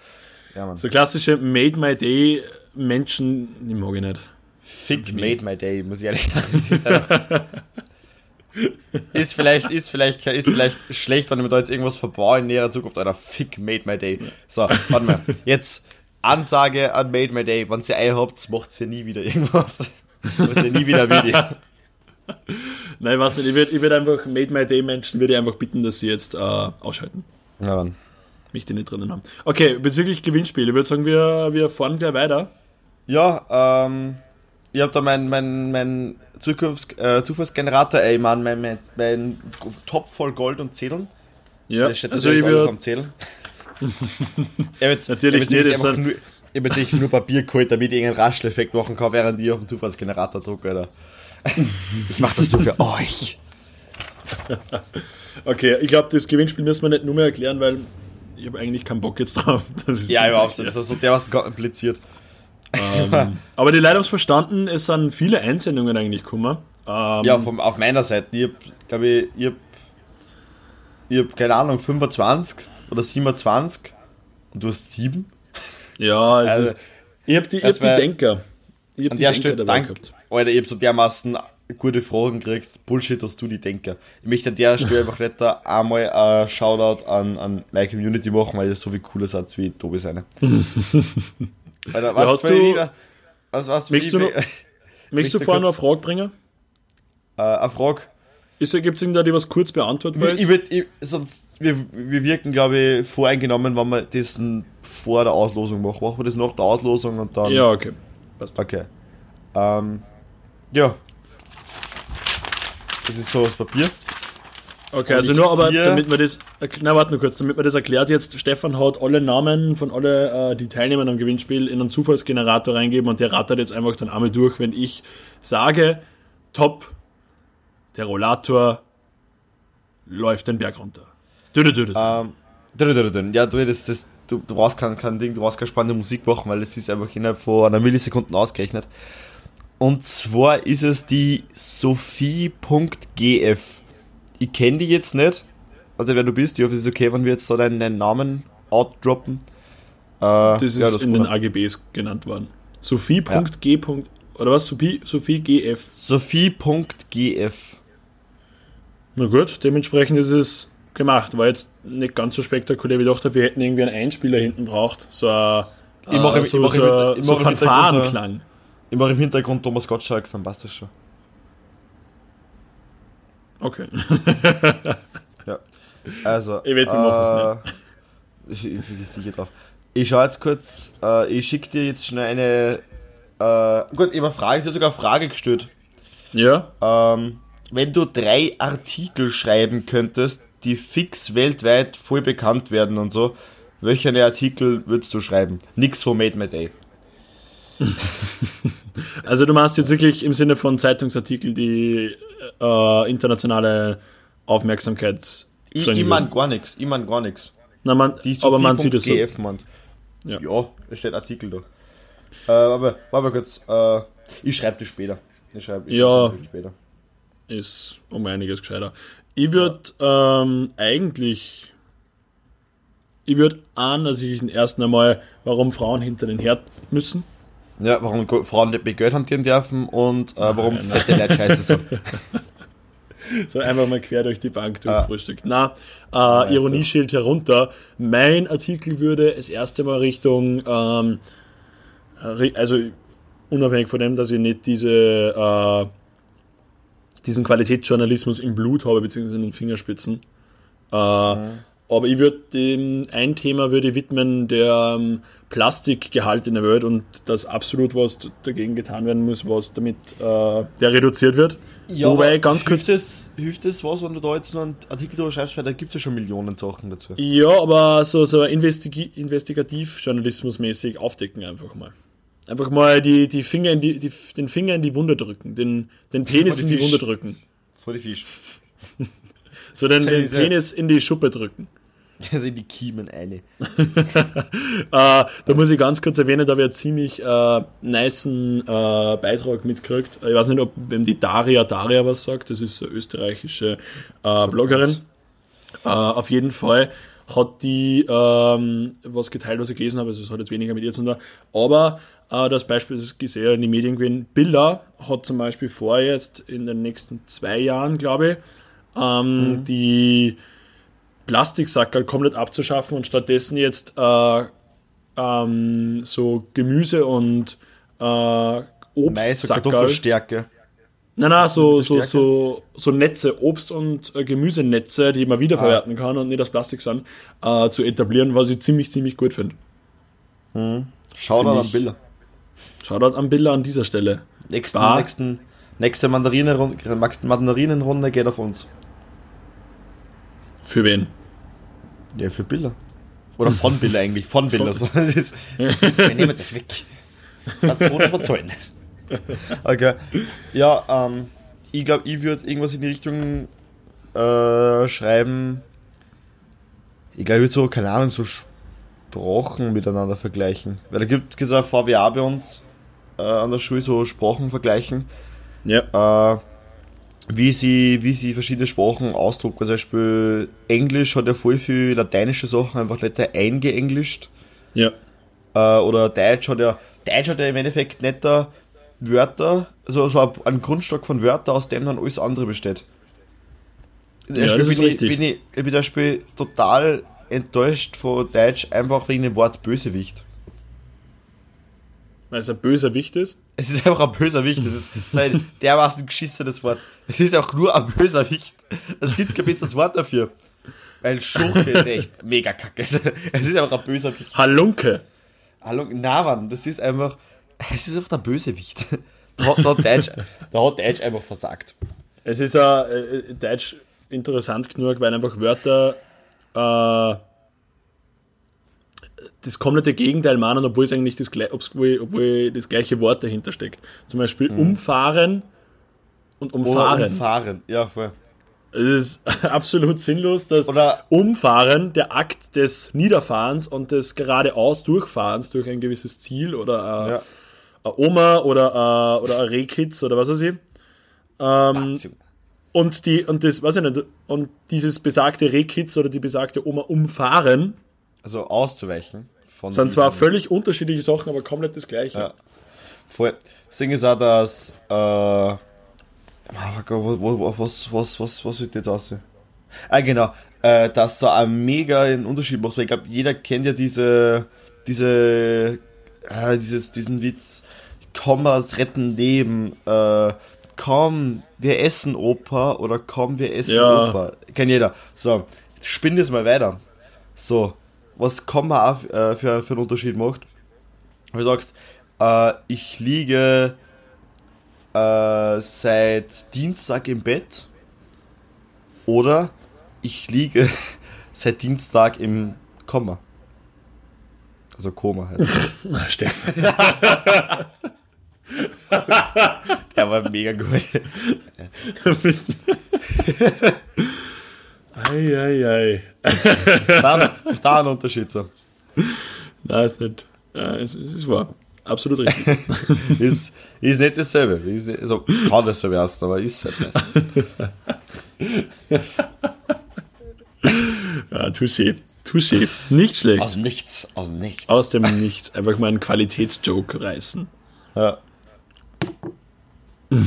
Ja, Mann. So klassische Made My Day Menschen, die mag ich nicht. Fick made my day, muss ich ehrlich sagen. Das ist, einfach, ist vielleicht, ist vielleicht, ist vielleicht schlecht, wenn ich mir da jetzt irgendwas verbaue in näherer Zukunft. Alter, fick made my day. So, warte mal. Jetzt Ansage an made my day. Wenn ihr Ei habt, macht ihr nie wieder irgendwas. Macht ihr nie wieder Video. *laughs* Nein, was nicht. Ich würde würd einfach Made My Day Menschen würde ich einfach bitten, dass sie jetzt äh, ausschalten. Ja, dann. Mich die nicht drinnen haben. Okay, bezüglich Gewinnspiel, ich würde sagen, wir, wir fahren gleich weiter. Ja, ähm, ich habe da meinen mein, mein Zukunfts äh, Zufallsgenerator, ey, Mann, mein, mein, mein Top voll Gold und Zählen. Ja, Das steht also natürlich ich würde. *laughs* ich habe jetzt, Natürlich nicht, das nur, ich hab jetzt wirklich nur Papier geholt, damit ich irgendeinen Rascheleffekt machen kann, während ich auf den Zufallsgenerator drücke, Alter. *laughs* Ich mach das nur für *laughs* euch. Okay, ich glaube, das Gewinnspiel müssen wir nicht nur mehr erklären, weil ich habe eigentlich keinen Bock jetzt drauf. *laughs* Ja, überhaupt nicht. Das ist so der, was gerade impliziert. Ähm, aber die Leute haben es verstanden, es sind viele Einsendungen eigentlich gekommen. Ähm, Ja, vom, auf meiner Seite. Ich hab, glaube ich, ich hab, ich hab, keine Ahnung, 25 oder 27 und du hast 7. ja es Also, ist, ich habe die, ich hab die Denker. Ich habe An die der Denker Stelle, dabei dank, gehabt. Alter, ich hab so dermaßen gute Fragen gekriegt. Bullshit, dass du die Denker. Ich möchte an der Stelle einfach nicht da einmal ein Shoutout an, an meine Community machen, weil ihr so viel cooler seid wie Tobi seine. *laughs* Alter, was für du- wieder, was, was Möchtest für, du noch- *laughs* Möchtest du vorher noch eine Frage bringen? äh, eine Frage? Gibt es irgendeine, die was kurz beantwortbar Ich, ist? ich würd, ich, sonst, wir, wir wirken, glaube ich, voreingenommen, wenn wir das vor der Auslosung machen. Machen wir das nach der Auslosung und dann. ja, okay. Okay. Ähm, ja. Das ist so das Papier. Okay, Und also nur aber, damit man das, na warte nur kurz, damit man das erklärt jetzt, Stefan hat alle Namen von alle, äh, die Teilnehmer am Gewinnspiel in einen Zufallsgenerator reingeben und der rattert jetzt einfach dann einmal durch, wenn ich sage, top, der Rollator läuft den Berg runter. Ja, du, das, das, du, du brauchst kein, kein Ding, du brauchst keine spannende Musik machen, weil es ist einfach innerhalb von einer Millisekunden ausgerechnet. Und zwar ist es die Sophie.gf. Ich kenne die jetzt nicht. Also wer du bist, ich hoffe, es ist okay, wenn wir jetzt da deinen, deinen Namen outdroppen. Äh, das ist ja, das in den AGBs genannt worden. Sophie.g. Oder was? Sophie, Sophie GF. Sophie.gf. Na gut, dementsprechend ist es gemacht. War jetzt nicht ganz so spektakulär, wie ich dachte, wir hätten irgendwie einen Einspieler hinten braucht. So ein Ich mache im- so, ich mache ich mache Fanfarenklang. Mache im Hintergrund Thomas Gottschalk, das schon. Okay. *laughs* Ja. Also. Ich wette, wir machen's äh, Ich, ich bin sicher drauf. Ich schau jetzt kurz, äh, ich schicke dir jetzt schnell eine. Äh, gut, ich habe Frage, ich habe sogar eine Frage gestellt. Ja, Ähm, wenn du drei Artikel schreiben könntest, die fix weltweit voll bekannt werden und so, welche Artikel würdest du schreiben? Nix von Made My Day. *laughs* also du machst jetzt wirklich im Sinne von Zeitungsartikel die äh, internationale Aufmerksamkeit. Ich, ich mein würden. gar nichts, ich mein gar nichts. Na, man, Die aber man sieht es so. GF meint. Ja. Ja, es steht Artikel da. Äh, aber, warte mal kurz, äh, ich schreibe das später. Ich schreibe ich Ja. schreib das später. Ist um einiges gescheiter. Ich würde ähm, eigentlich. Ich würde an natürlich den ersten einmal, warum Frauen hinter den Herd müssen. Ja, warum Frauen nicht mehr Geld hantieren dürfen und äh, warum Nein, fette Leute scheiße sind. *laughs* So einfach mal quer durch die Bank Ah. durchfrühstückt. Na, äh, Ironieschild herunter. Mein Artikel würde das erste Mal Richtung, ähm, also unabhängig von dem, dass ich nicht diese, äh, diesen Qualitätsjournalismus im Blut habe, beziehungsweise in den Fingerspitzen. Äh, Aber ich würde dem ein Thema würde widmen, der ähm, Plastikgehalt in der Welt und dass absolut was dagegen getan werden muss, was damit äh, der reduziert wird. Wobei aber ganz kurz hilft es, hilft es was, wenn du da jetzt noch einen Artikel drüber schreibst, weil da gibt es ja schon Millionen Sachen dazu. Ja, aber so, so investigi investigativ-journalismusmäßig aufdecken einfach mal. Einfach mal die, die Finger in die, die, den Finger in die Wunde drücken, den, den Penis in die. Wunde drücken. Vor die Fisch. *laughs* So den, den Penis in die Schuppe drücken. *laughs* Also in die Kiemen eine. *laughs* Äh, da muss ich ganz kurz erwähnen, da habe ich einen ziemlich äh, nicen äh, Beitrag mitgekriegt. Ich weiß nicht, ob wem die Daria Daria was sagt. Das ist eine österreichische äh, Bloggerin. Äh, auf jeden Fall hat die ähm, was geteilt, was ich gelesen habe. Also es hat jetzt weniger mit ihr zu tun. Aber äh, das Beispiel das ist sehr in die Medien gewesen. Billa hat zum Beispiel vor, jetzt in den nächsten zwei Jahren, glaube ich, ähm, die Plastiksackerl komplett abzuschaffen und stattdessen jetzt äh, ähm, so Gemüse und äh, Obstsackerl. Kartoffelstärke. Nein, nein, so, so, so, so Netze, Obst- und äh, Gemüsenetze, die man wiederverwerten ah. kann und nicht aus Plastik sind, äh, zu etablieren, was ich ziemlich, ziemlich gut finde. Hm. Shoutout an Billa. Shoutout an Billa an dieser Stelle. Nächsten, nächsten, nächste Mandarinenrunde, Mandarinenrunde geht auf uns. Für wen? Ja, für Billa. Oder von Billa eigentlich, von Billa. So. Wir nehmen das weg. Hat 200 Zahlen. Okay. Ja, ähm, ich glaube, ich würde irgendwas in die Richtung äh, schreiben. Ich glaube, ich würde so, keine Ahnung, so Sprachen miteinander vergleichen. Weil da gibt es auch VWA bei uns äh, an der Schule, so Sprachen vergleichen. Ja. Äh, wie sie, wie sie verschiedene Sprachen ausdrucken. Zum Beispiel Englisch hat ja voll viel lateinische Sachen einfach nicht eingeenglischt. Ja. Äh, oder Deutsch hat ja, Deutsch hat ja im Endeffekt nicht da Wörter, also so ein Grundstock von Wörtern, aus dem dann alles andere besteht. Ja, das ist bin richtig. Ich, bin ich, ich bin zum Beispiel total enttäuscht von Deutsch, einfach wegen dem Wort Bösewicht. Weil es ein böser Wicht ist? Es ist einfach ein böser Wicht. Das ist so ein *laughs* dermaßen geschissenes Wort. Es ist auch nur ein böser Wicht. Es gibt kein besseres Wort dafür. Weil Schurke ist echt mega kacke. Es ist einfach ein böser Wicht. Halunke. Halunke. Na, Mann, das ist einfach. Es ist einfach der Bösewicht. Da hat, da hat, Deutsch, da hat Deutsch einfach versagt. Es ist ja äh, Deutsch interessant genug, weil einfach Wörter äh, das komplette Gegenteil meinen, obwohl es eigentlich das, obwohl, obwohl das gleiche Wort dahinter steckt. Zum Beispiel mhm. umfahren und umfahren. Oder umfahren, ja, voll. Es ist *laughs* absolut sinnlos, dass Oder Umfahren der Akt des Niederfahrens und des geradeaus Durchfahrens durch ein gewisses Ziel oder äh, ja. eine Oma oder, äh, oder ein Rehkitz oder was weiß ich. Ähm, und die, und das, weiß ich nicht, und dieses besagte Rehkitz oder die besagte Oma umfahren. Also auszuweichen. Von sind zwar völlig unterschiedliche Sachen, aber komplett das gleiche. Ja. Voll. Das Ding ist auch, dass. Äh, was, was, was, was wird jetzt aussehen? Ah, genau. Äh, dass da ein mega einen Unterschied macht, weil ich glaube, jeder kennt ja diese. diese. Äh, dieses, diesen Witz. Kommas retten Leben. Äh, komm, wir essen Opa oder komm, wir essen ja. Opa. Kennt jeder. So, spinn das mal weiter. So, was Komma auch äh, für, für einen Unterschied macht. Wenn du sagst, äh, ich liege äh, seit Dienstag im Bett oder ich liege *laughs* seit Dienstag im Komma. Also Koma halt. *laughs* Stefan. *laughs* Der war mega gut. Eieiei. da, da ein Unterschied so. Nein, ist nicht. Ja, es, es ist wahr. Absolut richtig. *laughs* ist, ist nicht dasselbe. Ist, also, kann dasselbe erst, aber ist halt meistens. *laughs* ja, touché. Touché. Nicht schlecht. Aus dem Nichts. Aus dem Nichts. Aus dem Nichts. Einfach mal einen Qualitätsjoke reißen. Ja. *laughs*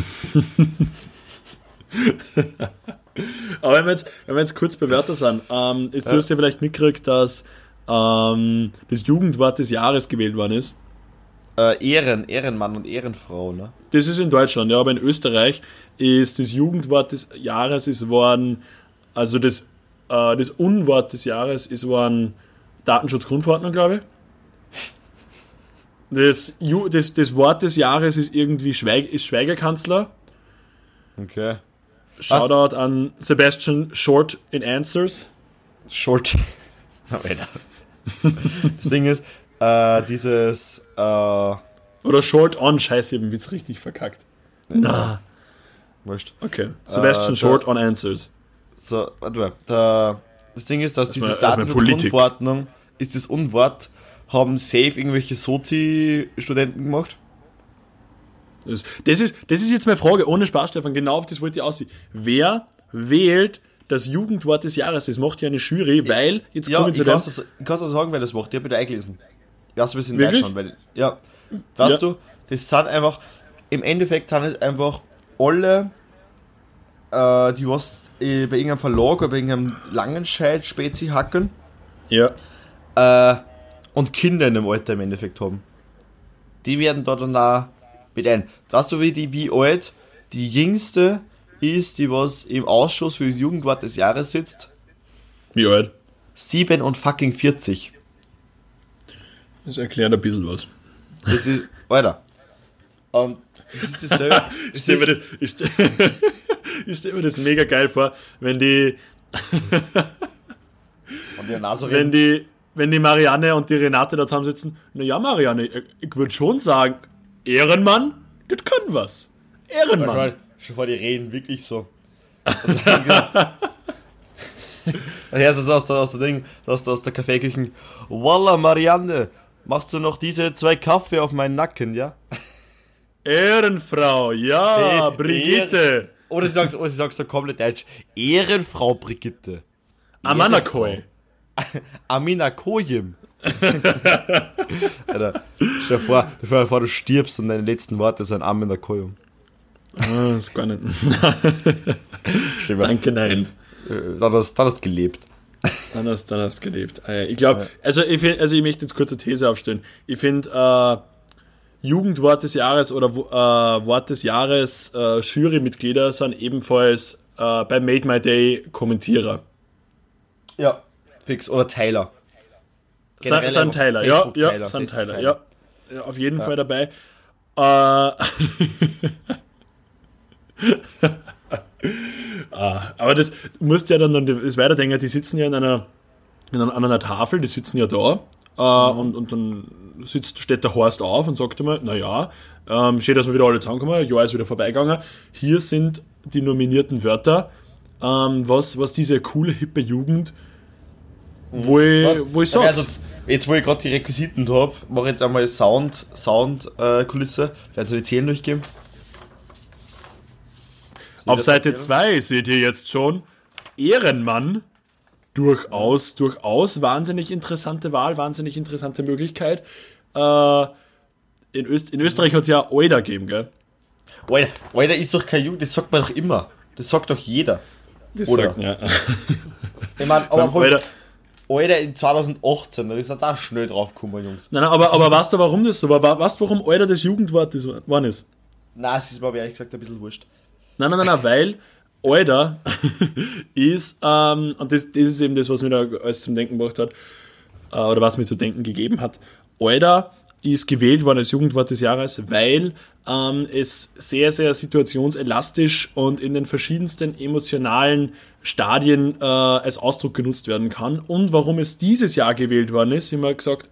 Aber wenn wir jetzt, wenn wir jetzt kurz Bewerter sind, ähm, ist, ja. du hast ja vielleicht mitgekriegt, dass ähm, das Jugendwort des Jahres gewählt worden ist. Äh, Ehren, Ehrenmann und Ehrenfrau, ne? Das ist in Deutschland, ja, aber in Österreich ist das Jugendwort des Jahres ist worden, also das, äh, das Unwort des Jahres ist worden Datenschutzgrundverordnung, glaube ich. Das, das, das Wort des Jahres ist irgendwie Schweig, ist Schweigerkanzler. Okay. Shoutout Was? an Sebastian Short in Answers. Short. *laughs* das Ding ist, äh, dieses. Äh, Oder Short on, scheiße, ich hab den Witz richtig verkackt. Na. Wurscht. Okay. Sebastian äh, Short on Answers. So, warte mal. Der, das Ding ist, dass das dieses Datenschutzgrundverordnung ist das Unwort, haben safe irgendwelche Sozi-Studenten gemacht. Das, das, ist, das ist jetzt meine Frage, ohne Spaß, Stefan, genau auf das wollte ich aussehen. Wer wählt das Jugendwort des Jahres? Das macht ja eine Jury, weil, jetzt ja, komme ich zu dem... Ich kann es sagen, wer das macht, ich habe wieder eingelesen. Ich weiß ein bisschen reinschauen, weil, ja, weißt ja. du, das sind einfach, im Endeffekt sind es einfach alle, äh, die was äh, bei irgendeinem Verlag oder bei irgendeinem Langenscheid-Spezi hacken. Ja. Äh, und Kinder in dem Alter im Endeffekt haben. Die werden da dann auch mit ein. Weißt du, wie die, wie alt die jüngste ist, die was im Ausschuss für das Jugendwort des Jahres sitzt. Wie alt? 7 und fucking 40. Das erklärt ein bisschen was. Das ist, Alter. Und das ist dasselbe. *laughs* Ich stelle mir, das- ich stell, *laughs* ich stell mir das mega geil vor, wenn die, Und die *laughs* wenn die, wenn die Marianne und die Renate da zusammensitzen. Naja, Marianne, ich, ich würde schon sagen, Ehrenmann, das kann was. Ehrenmann. Schau, schau vor, die reden wirklich so. *laughs* Und er ist es aus der, aus der Ding, aus der, aus der Kaffeeküche. Walla, Marianne, machst du noch diese zwei Kaffee auf meinen Nacken, ja? Ehrenfrau, ja, *laughs* Nee, Brigitte. Oder sie sagt oder sie sagt so komplett deutsch. Ehrenfrau Brigitte. Amanakoi. *laughs* Amina Kojim. *laughs* Alter, stell dir vor, stell dir vor, du stirbst und deine letzten Worte sind Amina Kojim. Ah, das ist gar nicht. *laughs* Danke, nein. Dann hast du hast gelebt. Dann hast, dann hast du gelebt. Ah. Ich glaube, also, ich find, also ich möchte jetzt kurz eine These aufstellen. Ich finde, äh, Jugendwort des Jahres oder äh, Wort des Jahres äh, Jurymitglieder sind ebenfalls äh, bei Made My Day Kommentierer. Ja. Fix. Oder Tyler. Generell einfach Tyler, ja, ja, Facebook Tyler, ja. ja. Auf jeden Fall dabei. Äh, *laughs* ah, aber das musst ja dann, dann das weiterdenken, die sitzen ja in einer, in einer, an einer Tafel, die sitzen ja da äh, Mhm. und, und dann sitzt, steht der Horst auf und sagt immer, naja, ähm, schön, dass wir wieder alle zusammenkommen, Jahr ist wieder vorbeigegangen. Hier sind die nominierten Wörter, ähm, was, was diese coole, hippe Jugend, wo ich, wo ich sage, Also, jetzt, wo ich gerade die Requisiten habe, mache ich jetzt einmal Sound, Sound äh, Kulisse. Werden Sie die Zählen durchgeben? Auf Seite erzählen? 2 seht ihr jetzt schon Ehrenmann. Durchaus, durchaus wahnsinnig interessante Wahl, wahnsinnig interessante Möglichkeit. Äh, in, Öst in Österreich hat es ja Euda gegeben, gell? Alter, Alter, ist doch kein Jugend, das sagt man doch immer. Das sagt doch jeder. Das Oder? sagt, ja. Ich meine, aber. Alter, in 2018, da ist jetzt auch schnell draufgekommen, Jungs. Nein, nein, aber, aber weißt du, warum das so war? Wa- Weißt du, warum Euda das Jugendwort ist, wann ist? Nein, es ist mir aber ehrlich gesagt ein bisschen wurscht. Nein, nein, nein, nein weil Euda *laughs* ist, ähm, und das, das ist eben das, was mir da alles zum Denken gebracht hat, äh, oder was mir zu denken gegeben hat. Euda ist gewählt worden als Jugendwort des Jahres, weil ähm, es sehr, sehr situationselastisch und in den verschiedensten emotionalen Stadien äh, als Ausdruck genutzt werden kann. Und warum es dieses Jahr gewählt worden ist, haben wir gesagt,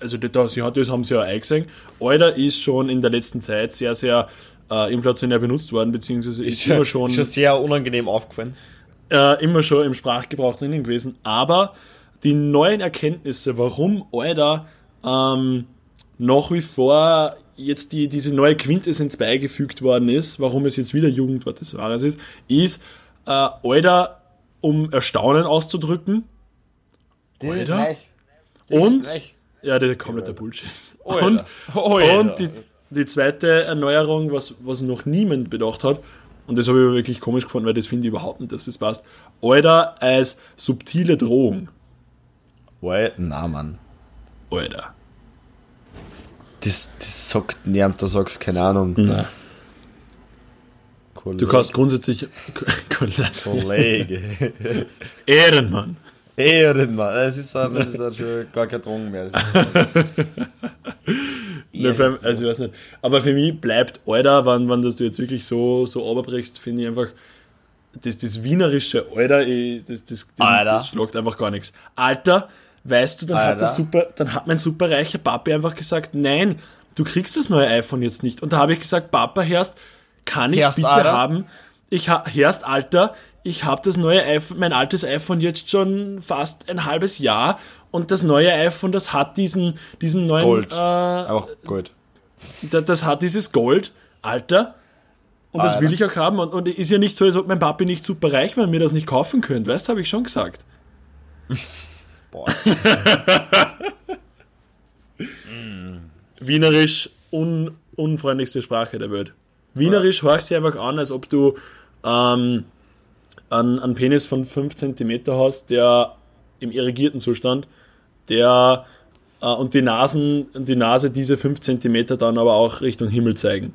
also das, das haben sie ja eingesehen, Euda ist schon in der letzten Zeit sehr, sehr äh, inflationär benutzt worden, beziehungsweise ist immer schon schon sehr unangenehm aufgefallen. äh, immer schon im Sprachgebrauch drinnen gewesen. Aber die neuen Erkenntnisse, warum Euda ähm, nach wie vor jetzt die, diese neue Quintessenz beigefügt worden ist, warum es jetzt wieder Jugendwort des Jahres ist, ist äh, Euda, um Erstaunen auszudrücken. Das Alter. Und-. Ja, das ist kompletter Bullshit. Alter. Und, Alter. und die, die zweite Erneuerung, was, was noch niemand bedacht hat, und das habe ich wirklich komisch gefunden, weil das finde ich überhaupt nicht, dass das passt. Alter als subtile Drohung. Alter, na Mann. Alter. Das, das sagt niemand, da sagst keine Ahnung. Nein. Kollege. Du kannst grundsätzlich. *laughs* Kollege. *laughs* Ehrenmann. Ehrenmann. Das ist, dann, das ist dann schon gar kein Drogen mehr. Allem, *laughs* also ich weiß nicht. Aber für mich bleibt Alter, wenn, wenn das du jetzt wirklich so, so runterbrichst, finde ich einfach. Das, das wienerische Alter, ich, das, das, das, das schlagt einfach gar nichts. Alter, weißt du, dann hat, der Alter. super, dann hat mein superreicher Papa einfach gesagt, nein, du kriegst das neue iPhone jetzt nicht. Und da habe ich gesagt, Papa, Herst, kann ich bitte Alter? haben? Ich ha Herst, Alter, ich habe das neue iPhone, mein altes iPhone jetzt schon fast ein halbes Jahr und das neue iPhone, das hat diesen, diesen neuen Gold. Äh, einfach gut. da- das hat dieses Gold, Alter. Und das Alter. will ich auch haben. Und, und ist ja nicht so, als ob mein Papi nicht super reich wäre und mir das nicht kaufen könnte. Weißt du, habe ich schon gesagt. *laughs* Boah. *laughs* Wienerisch un, unfreundlichste Sprache der Welt. Wienerisch horcht sich einfach an, als ob du ähm, einen, einen Penis von 5 cm hast, der im irrigierten Zustand, der äh, und die Nasen, die Nase diese 5 cm dann aber auch Richtung Himmel zeigen.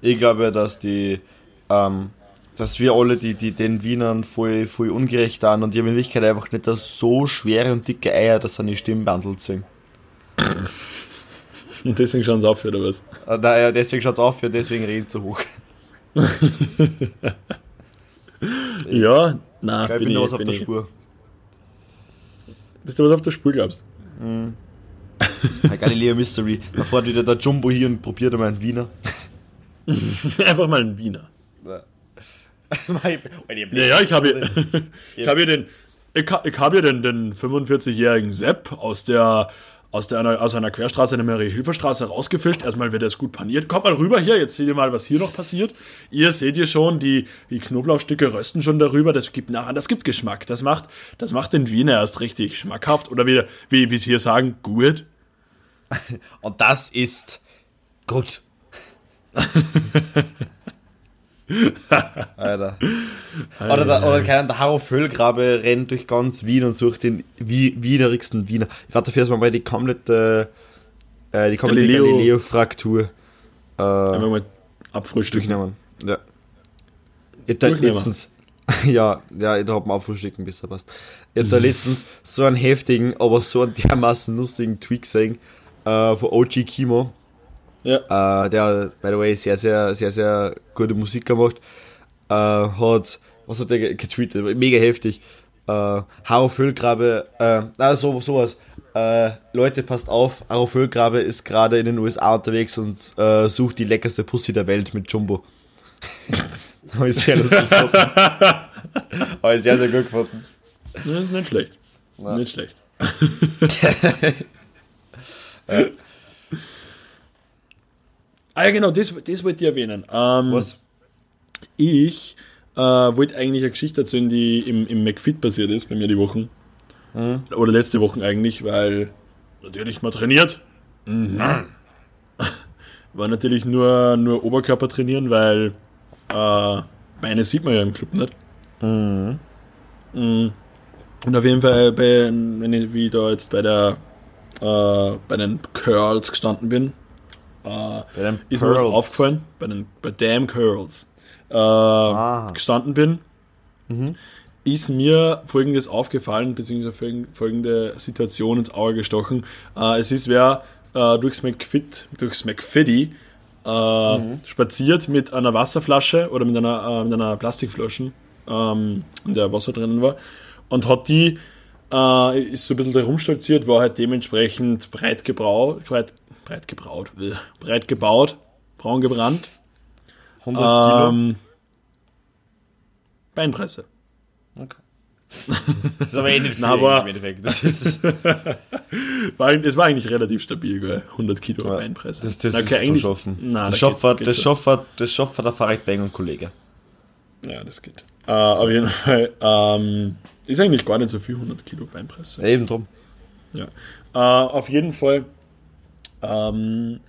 Ich glaube, dass die ähm, dass wir alle die, die den Wienern voll, voll ungerecht an und die haben in Wirklichkeit einfach nicht das so schwere und dicke Eier, dass sie die Stimmbandel sind. *laughs* Und deswegen schauen sie auf, oder was? Äh, naja, deswegen schaut es auf, deswegen reden sie so hoch. *laughs* ja, na, Ich bin bin ich, noch was auf bin der ich. Spur. Bist du was auf der Spur, glaubst Ein Galileo Mystery. Da fährt wieder der Jumbo hier und probiert einmal einen Wiener. *laughs* Einfach mal ein Wiener. Ja. *laughs* Ja, ja, ich habe hier, *laughs* ich habe hier den, ich, ich habe hier den, den 45-jährigen Sepp aus der, aus der, einer, aus einer Querstraße in der Marie-Hilfer-Straße rausgefischt. Erstmal wird er es gut paniert. Kommt mal rüber hier, jetzt seht ihr mal, was hier noch passiert. Ihr seht ihr schon, die, die Knoblauchstücke rösten schon darüber. Das gibt nachher, das gibt Geschmack. Das macht, das macht den Wiener erst richtig schmackhaft. Oder wie, wie, wie sie hier sagen, gut. *laughs* Und das ist gut. *laughs* Alter. Oder, der, oder keiner, der Harro Völlgrabe rennt durch ganz Wien und sucht den widerigsten Wiener. Ich warte dafür erstmal mal die komplette, äh, die komplette Galileo- Galileo-Fraktur äh, Einfach mal abfrühstücken. durchnehmen. Ja. Ich hab da letztens, *laughs* ja, ja, ich hab mal abfrühstücken, bis er passt. Ich hab da *laughs* letztens so einen heftigen, aber so einen dermaßen lustigen Tweet gesehen äh, von OG Kimo. Ja. äh, der, by the way, sehr, sehr, sehr, sehr gute Musik gemacht, äh, hat, was hat der ge- getweetet? Mega heftig. Äh, Haro Füllgrabe, äh, na, so, sowas. Äh, Leute, passt auf, Haro Füllgrabe ist gerade in den USA unterwegs und äh, sucht die leckerste Pussy der Welt mit Jumbo. *laughs* Habe ich sehr lustig gefunden. *laughs* Habe ich sehr, sehr gut gefunden. Das ist nicht schlecht. Nicht schlecht. *laughs* Ah ja, genau, das, das wollte ich erwähnen. Ähm, Was? Ich äh, wollte eigentlich eine Geschichte erzählen, die im, im McFit passiert ist, bei mir die Wochen. Mhm. Oder letzte Wochen eigentlich, weil natürlich mal trainiert. Mhm. *laughs* War natürlich nur, nur Oberkörper trainieren, weil äh, Beine sieht man ja im Club nicht. Mhm. Mm. Und auf jeden Fall, bei, wenn ich wie da jetzt bei der äh, bei den Curls gestanden bin, äh, Bei den ist mir was aufgefallen, bei den bei Damn Curls äh, Ah. gestanden bin, ist mir folgendes aufgefallen, beziehungsweise folgen- folgende Situation ins Auge gestochen. Äh, es ist wer äh, durchs McFit, durchs McFitty äh, spaziert mit einer Wasserflasche oder mit einer, äh, mit einer Plastikflasche, ähm, in der Wasser drinnen war, und hat die äh, ist so ein bisschen da rumstolziert, war halt dementsprechend breit gebraut, breit, breit gebraut, äh, breit gebaut, braun gebrannt. 100 Kilo. Ähm, Beinpresse. Okay. *laughs* Das ist aber eh nicht viel Na, aber- im Endeffekt. Das ist, *laughs* War, eigentlich- es war eigentlich relativ stabil, gell? 100 Kilo Ja, Beinpresse. das, das ist okay, zu eigentlich- schaffen. Na, das, da schafft, geht- geht das, schafft, das schafft der Farid Bang und Kollege. Ja, das geht. Äh, auf jeden Fall ähm, ist eigentlich gar nicht so viel 100 Kilo Beinpresse. Eben drum. Ja. Äh, auf jeden Fall ähm,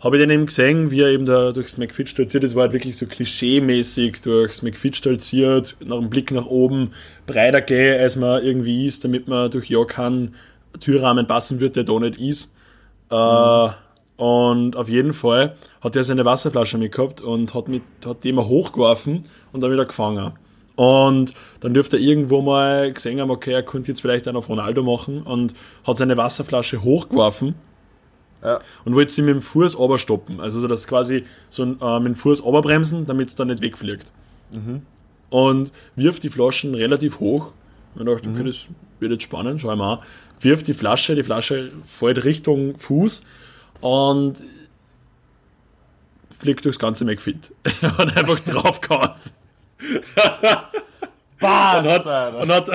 habe ich den eben gesehen, wie er eben da durchs McFit stolziert. Es war halt wirklich so klischee-mäßig durchs McFit stolziert, nach dem Blick nach oben, breiter gehen, als man irgendwie ist, damit man durch ja keinen Türrahmen passen wird, der da nicht ist. Äh, und auf jeden Fall hat er seine Wasserflasche mitgehabt und hat, mit, hat die immer hochgeworfen und dann wieder gefangen. Und dann dürfte er irgendwo mal gesehen haben, okay, er könnte jetzt vielleicht einen auf Ronaldo machen und hat seine Wasserflasche hochgeworfen Ja. und wollte sie mit dem Fuß stoppen. Also so das quasi so ein, äh, mit dem Fuß oberbremsen, damit es dann nicht wegfliegt. Und wirft die Flaschen relativ hoch. Und ich dachte, okay, das wird jetzt spannend, schau mal an. Wirft die Flasche, die Flasche fällt Richtung Fuß und fliegt durchs ganze McFit. *laughs* und einfach draufgehauen. *laughs* Bah, Und hat, und, hat,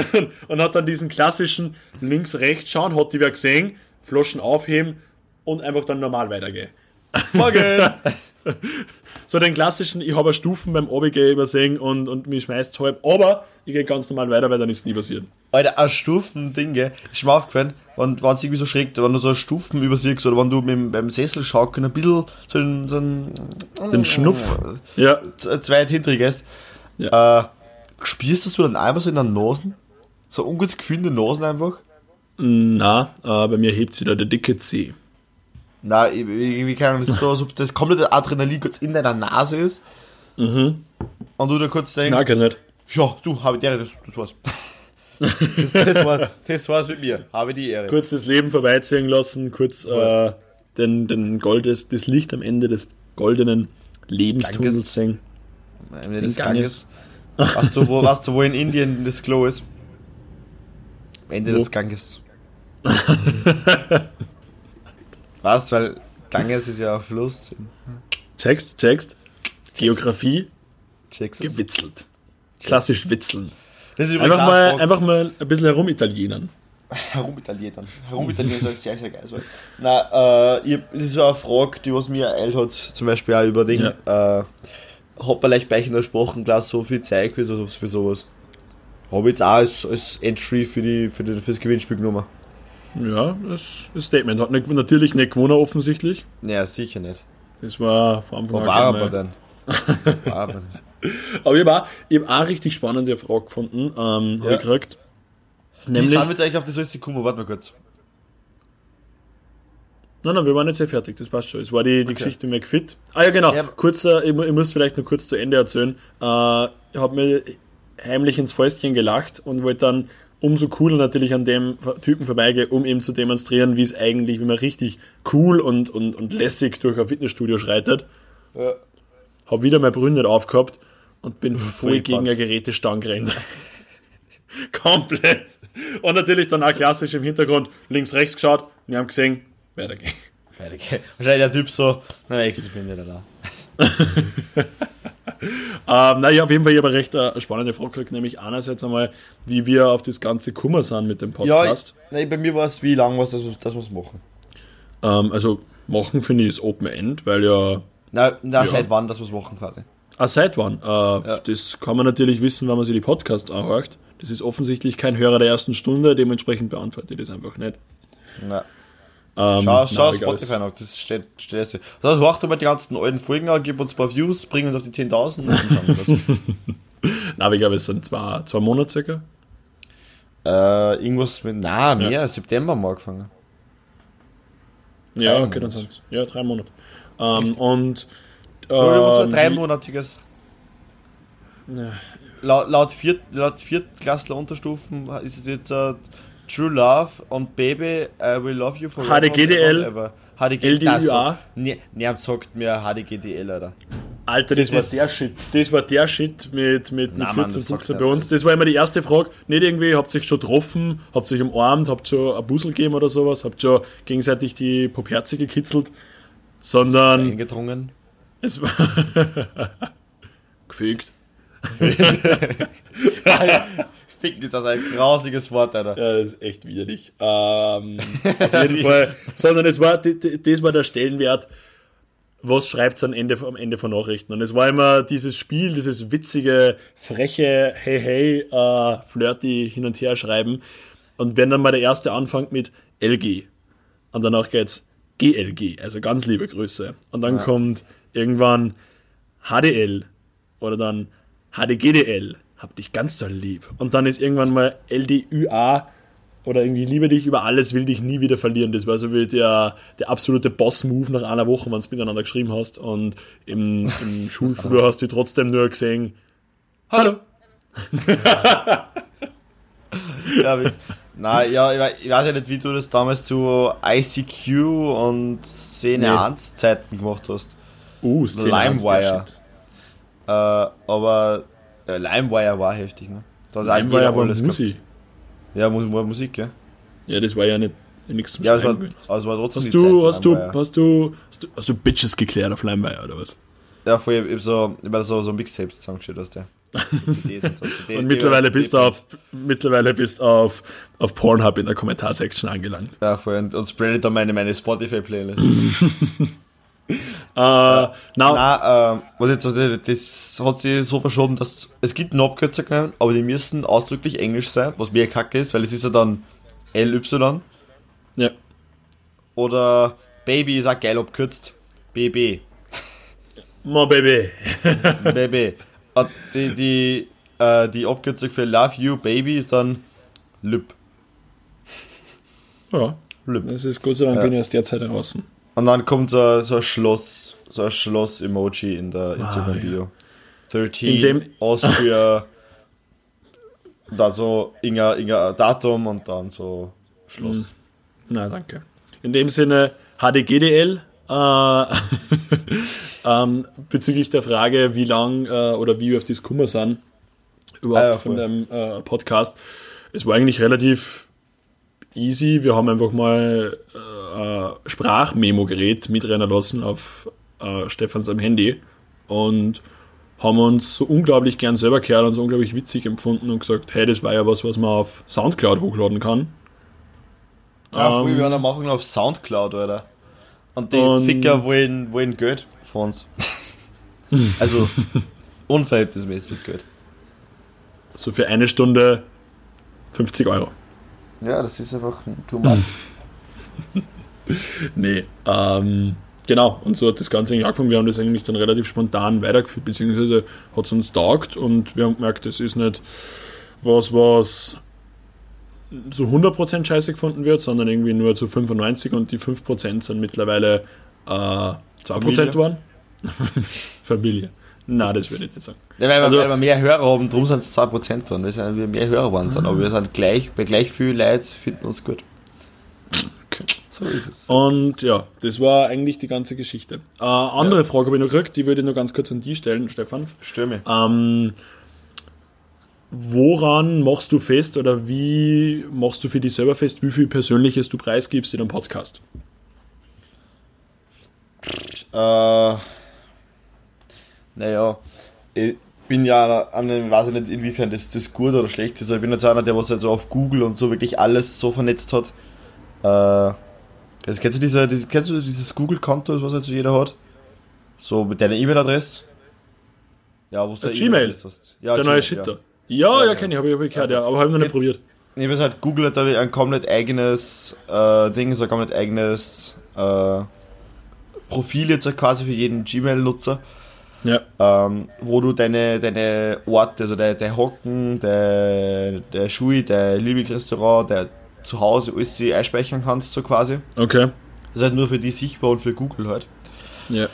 und hat dann diesen klassischen links-rechts schauen, hat die wer gesehen, Flaschen aufheben und einfach dann normal weitergehen. *laughs* Morgen! So den klassischen, ich habe Stufen beim Obergehen übersehen und, und mich schmeißt halb, aber ich gehe ganz normal weiter, weil dann ist nie passiert. Alter, ein Stufen-Ding, gell? Ist mir aufgefallen, wenn es irgendwie so schräg, wenn du so Stufen übersiehst oder wenn du mit, beim Sessel schaukeln ein bisschen so einen, so einen, Den Schnuff. Ja, z- zweit hinterher gehst, Ja. äh, spürst du dann einmal so in der Nase? So ein ungutes Gefühl in der Nase einfach? na, äh, bei mir hebt sich da der dicke C. Nein, irgendwie keine Ahnung, das ist so, als ob das komplette Adrenalin kurz in deiner Nase ist Und du dir kurz denkst, Nein, gar nicht. ja, du, habe die Ehre, das, das war's. das, das, war, das war's mit mir, habe die Ehre. Kurz das Leben vorbeiziehen lassen, kurz äh, den, den Gold, das, das Licht am Ende des goldenen Lebenstunnels sehen. Am Ende des Ganges. Ganges. Weißt du, wo, weißt du, wo in Indien das Klo ist? Am Ende Wo? des Ganges. *laughs* Was? Weil Ganges ist ja ein Fluss. Checkst, checkst. Geografie Checkst gewitzelt. Klassisch witzeln. Einfach mal, Frage. einfach mal ein bisschen herumitalienern. Herumitalieren. Herumitalieren ist ein sehr, sehr geil. Nein, äh, ich, das ist so eine Frage, die was mir ereilt hat, zum Beispiel auch über den, äh, hat man leicht bei in der Sprachenklasse so viel Zeit für, so, für sowas. Habe ich jetzt auch als, als Entry für, die, für, die, für das Gewinnspiel genommen. Ja, das ist Statement. Hat nicht, natürlich nicht gewonnen, offensichtlich. Naja, sicher nicht. Das war vor Anfang an war gleich er mal- denn? *laughs* War er denn? Aber ich habe auch, ich hab auch richtig spannende Frage gefunden, ähm, Ja. ich gekriegt. Wie Nämlich, sind wir jetzt eigentlich auf das alles gekommen? Warte mal kurz. nein, nein, wir waren nicht sehr fertig, das passt schon. Es war die, die Okay. Geschichte mit McFit. Ah ja, genau, Ja. kurz, äh, ich, ich muss vielleicht nur kurz zu Ende erzählen. Äh, ich habe mir heimlich ins Fäustchen gelacht und wollte dann umso cooler natürlich an dem Typen vorbeigehen, um ihm zu demonstrieren, wie es eigentlich, wie man richtig cool und, und, und lässig durch ein Fitnessstudio schreitet. Ja. Hab wieder mein Brünn nicht aufgehabt und bin voll Voll gegen eine Gerätestange gerannt. *laughs* Komplett. Und natürlich dann auch klassisch im Hintergrund links, rechts geschaut. Wir haben gesehen, weitergehen. Wahrscheinlich der Typ so, na nächstes bin ich wieder da. Ähm, naja, auf jeden Fall, ich habe eine recht äh, spannende Frage gekriegt, nämlich einerseits einmal, wie wir auf das ganze Kummer sind mit dem Ja, Podcast. ich, nein, bei mir war es wie lang was, dass, wir- dass wir es machen. ähm, also, machen finde ich ist Open End, weil ja Na, na Ja. seit wann, dass wir es machen quasi. Ah, seit wann? Äh, Das kann man natürlich wissen, wenn man sich die Podcasts anhört. Das ist offensichtlich kein Hörer der ersten Stunde, dementsprechend beantworte ich das einfach nicht. Na. Ähm, Schau, schau egal. Spotify noch, das steht, steht es. Also, doch mal die ganzen alten Folgen an, gib uns ein paar Views, bring uns auf die 10.000 und dann schauen wir das. *laughs* Na, aber ich glaube, es sind zwei, zwei Monate circa. äh, irgendwas mit, na, mehr, September haben wir angefangen. Ja, Drei okay, dann sind Ja, drei Monate. Ähm, und Ja, wir haben uns ein ähm, dreimonatiges. Laut, laut, Viert, laut Viertklässler Unterstufen ist es jetzt äh, True Love und Baby, I will love you forever. HDGDL, and ever. HDG, LDUA. Niemand sagt mir HDGDL, Alter. Alter, das, Das- war der Shit. Das war der Shit mit, mit, mit Nein, 14, Mann, das 15 sagt bei uns. Das war immer die erste Frage. Nicht irgendwie, habt ihr euch schon getroffen, habt ihr euch umarmt, habt schon ein Bussel gegeben oder sowas, habt schon gegenseitig die Popherze gekitzelt, sondern Eingedrungen. es war *laughs* gefügt. *laughs* *laughs* Ficken ist das ein grausiges Wort, Alter. Ja, das ist echt widerlich. Ähm, auf jeden Fall. *laughs* Sondern es war, das war der Stellenwert, was schreibt am Ende, am Ende von Nachrichten. Und es war immer dieses Spiel, dieses witzige, freche, hey, hey, äh, flirty hin und her schreiben. Und wenn dann mal der erste anfängt mit LG und danach geht's GLG, also ganz liebe Grüße. Und dann kommt irgendwann HDL oder dann HDGDL, hab dich ganz doll lieb. Und dann ist irgendwann mal LDUA oder irgendwie liebe dich über alles, will dich nie wieder verlieren. Das war so wie der, der absolute Boss-Move nach einer Woche, wenn du miteinander geschrieben hast. Und im, im *laughs* Schulflur hast du trotzdem nur gesehen, hallo. Ja, mit, na, ja, ich wei- ich weiß ja nicht, wie du das damals zu ICQ und Szene Nee. 1 Zeiten gemacht hast. Uh, Szene LimeWire. Äh, aber äh, LimeWire war heftig, ne? Da hat Nein, war ja war. Musik. Ja, war Musik, ja. Ja, das war ja nicht nichts zum Ja, es war, Schreiben gewesen. also war trotzdem Hast du, hast du, LimeWire. hast du, hast du, hast du Bitches geklärt auf LimeWire oder was? Ja, vorher, ich hab so, ich hab so, so Mixtapes zusammengestellt aus *laughs* der. CDs und so. CD, Und mittlerweile bist du auf, mittlerweile bist auf, auf Pornhub in der Kommentarsektion angelangt. Ja, vorher, und, und spreadet dann meine, meine Spotify-Playlist. *laughs* Äh, na, Nein, ähm, was jetzt, also, das hat sich so verschoben, dass es gibt eine Abkürzungen, aber die müssen ausdrücklich Englisch sein, was mir kacke ist, weil es ist ja dann LY ja. oder Baby ist auch geil abkürzt. BB. Mo Baby. Baby. *laughs* Und die, die, äh, die Abkürzung für Love You Baby ist dann LYP. Ja. LYP. Das ist Gott sei Dank Ja. bin ich aus der Zeit draußen. Und dann kommt so, ein- so ein Schloss, so ein Schloss-Emoji in der Ah, Instagram-Bio. 13, In dem- Austria, dann so irgendein, irgendein Datum und dann so Schluss. Na, danke. In dem Sinne, HDGDL, äh, *laughs* ähm, bezüglich der Frage, wie lang äh, oder wie wir auf das Kummer sind, überhaupt Ah ja, von dem äh, Podcast. Es war eigentlich relativ easy. Wir haben einfach mal äh, Sprachmemo-Gerät mitrennen lassen auf äh, Stefans am Handy und haben uns so unglaublich gern selber gehört und so unglaublich witzig empfunden und gesagt, hey, das war ja was, was man auf Soundcloud hochladen kann. Ja, Ähm, wir Anfang auf Soundcloud, Alter. Und die Und- Ficker wollen, wollen Geld von uns. *laughs* also, unverhältnismäßig Geld. So für eine Stunde 50 Euro. Ja, das ist einfach too much. *laughs* *laughs* Nee, ähm, genau. Und so hat das Ganze eigentlich angefangen. Wir haben das eigentlich dann relativ spontan weitergeführt, beziehungsweise hat es uns taugt und wir haben gemerkt, das ist nicht was, was so 100% scheiße gefunden wird, sondern irgendwie nur zu 95% und die 5% sind mittlerweile äh, 2% Familie? geworden. *laughs* Familie. Na, das würde ich nicht sagen. Ja, weil, wir, Also- weil wir mehr Hörer haben, drum sind es 2% geworden, weil sind wir mehr Hörer geworden sind. Aber wir sind gleich, bei gleich viel Leute finden uns gut. So ist es. Und ja, das war eigentlich die ganze Geschichte. Äh, andere Frage habe ich noch gekriegt, die würde ich nur ganz kurz an die stellen, Stefan. Stürme. Ähm, woran machst du fest oder wie machst du für dich selber fest, wie viel Persönliches du preisgibst in einem Podcast? Äh, naja, ich bin ja an einem, weiß ich nicht, inwiefern das, das gut oder schlecht ist. aber Ich bin jetzt einer, der was halt so auf Google und so wirklich alles so vernetzt hat. Äh, also kennst du diese, diese kennst du dieses Google-Konto, was halt so jeder hat? So mit deiner E-Mail-Adresse? Ja, wo du deine Gmail. E-Mail-Adresse hast. Ja, Der Gmail, neue ja. Shitter. Ja, ja, genau. kenne ich, habe ich, hab ich gehört, ja, aber habe ich noch nicht probiert. Ich weiß halt, Google hat da ein komplett eigenes äh, Ding, so ein komplett eigenes äh, Profil jetzt quasi für jeden Gmail-Nutzer, Ja, ähm, wo du deine, deine Orte, also der, der Hocken, der, der Schui, der Lieblingsrestaurant, der Zuhause, alles sie einspeichern kannst, so quasi. okay. Das ist halt nur für die sichtbar und für Google halt. Ja.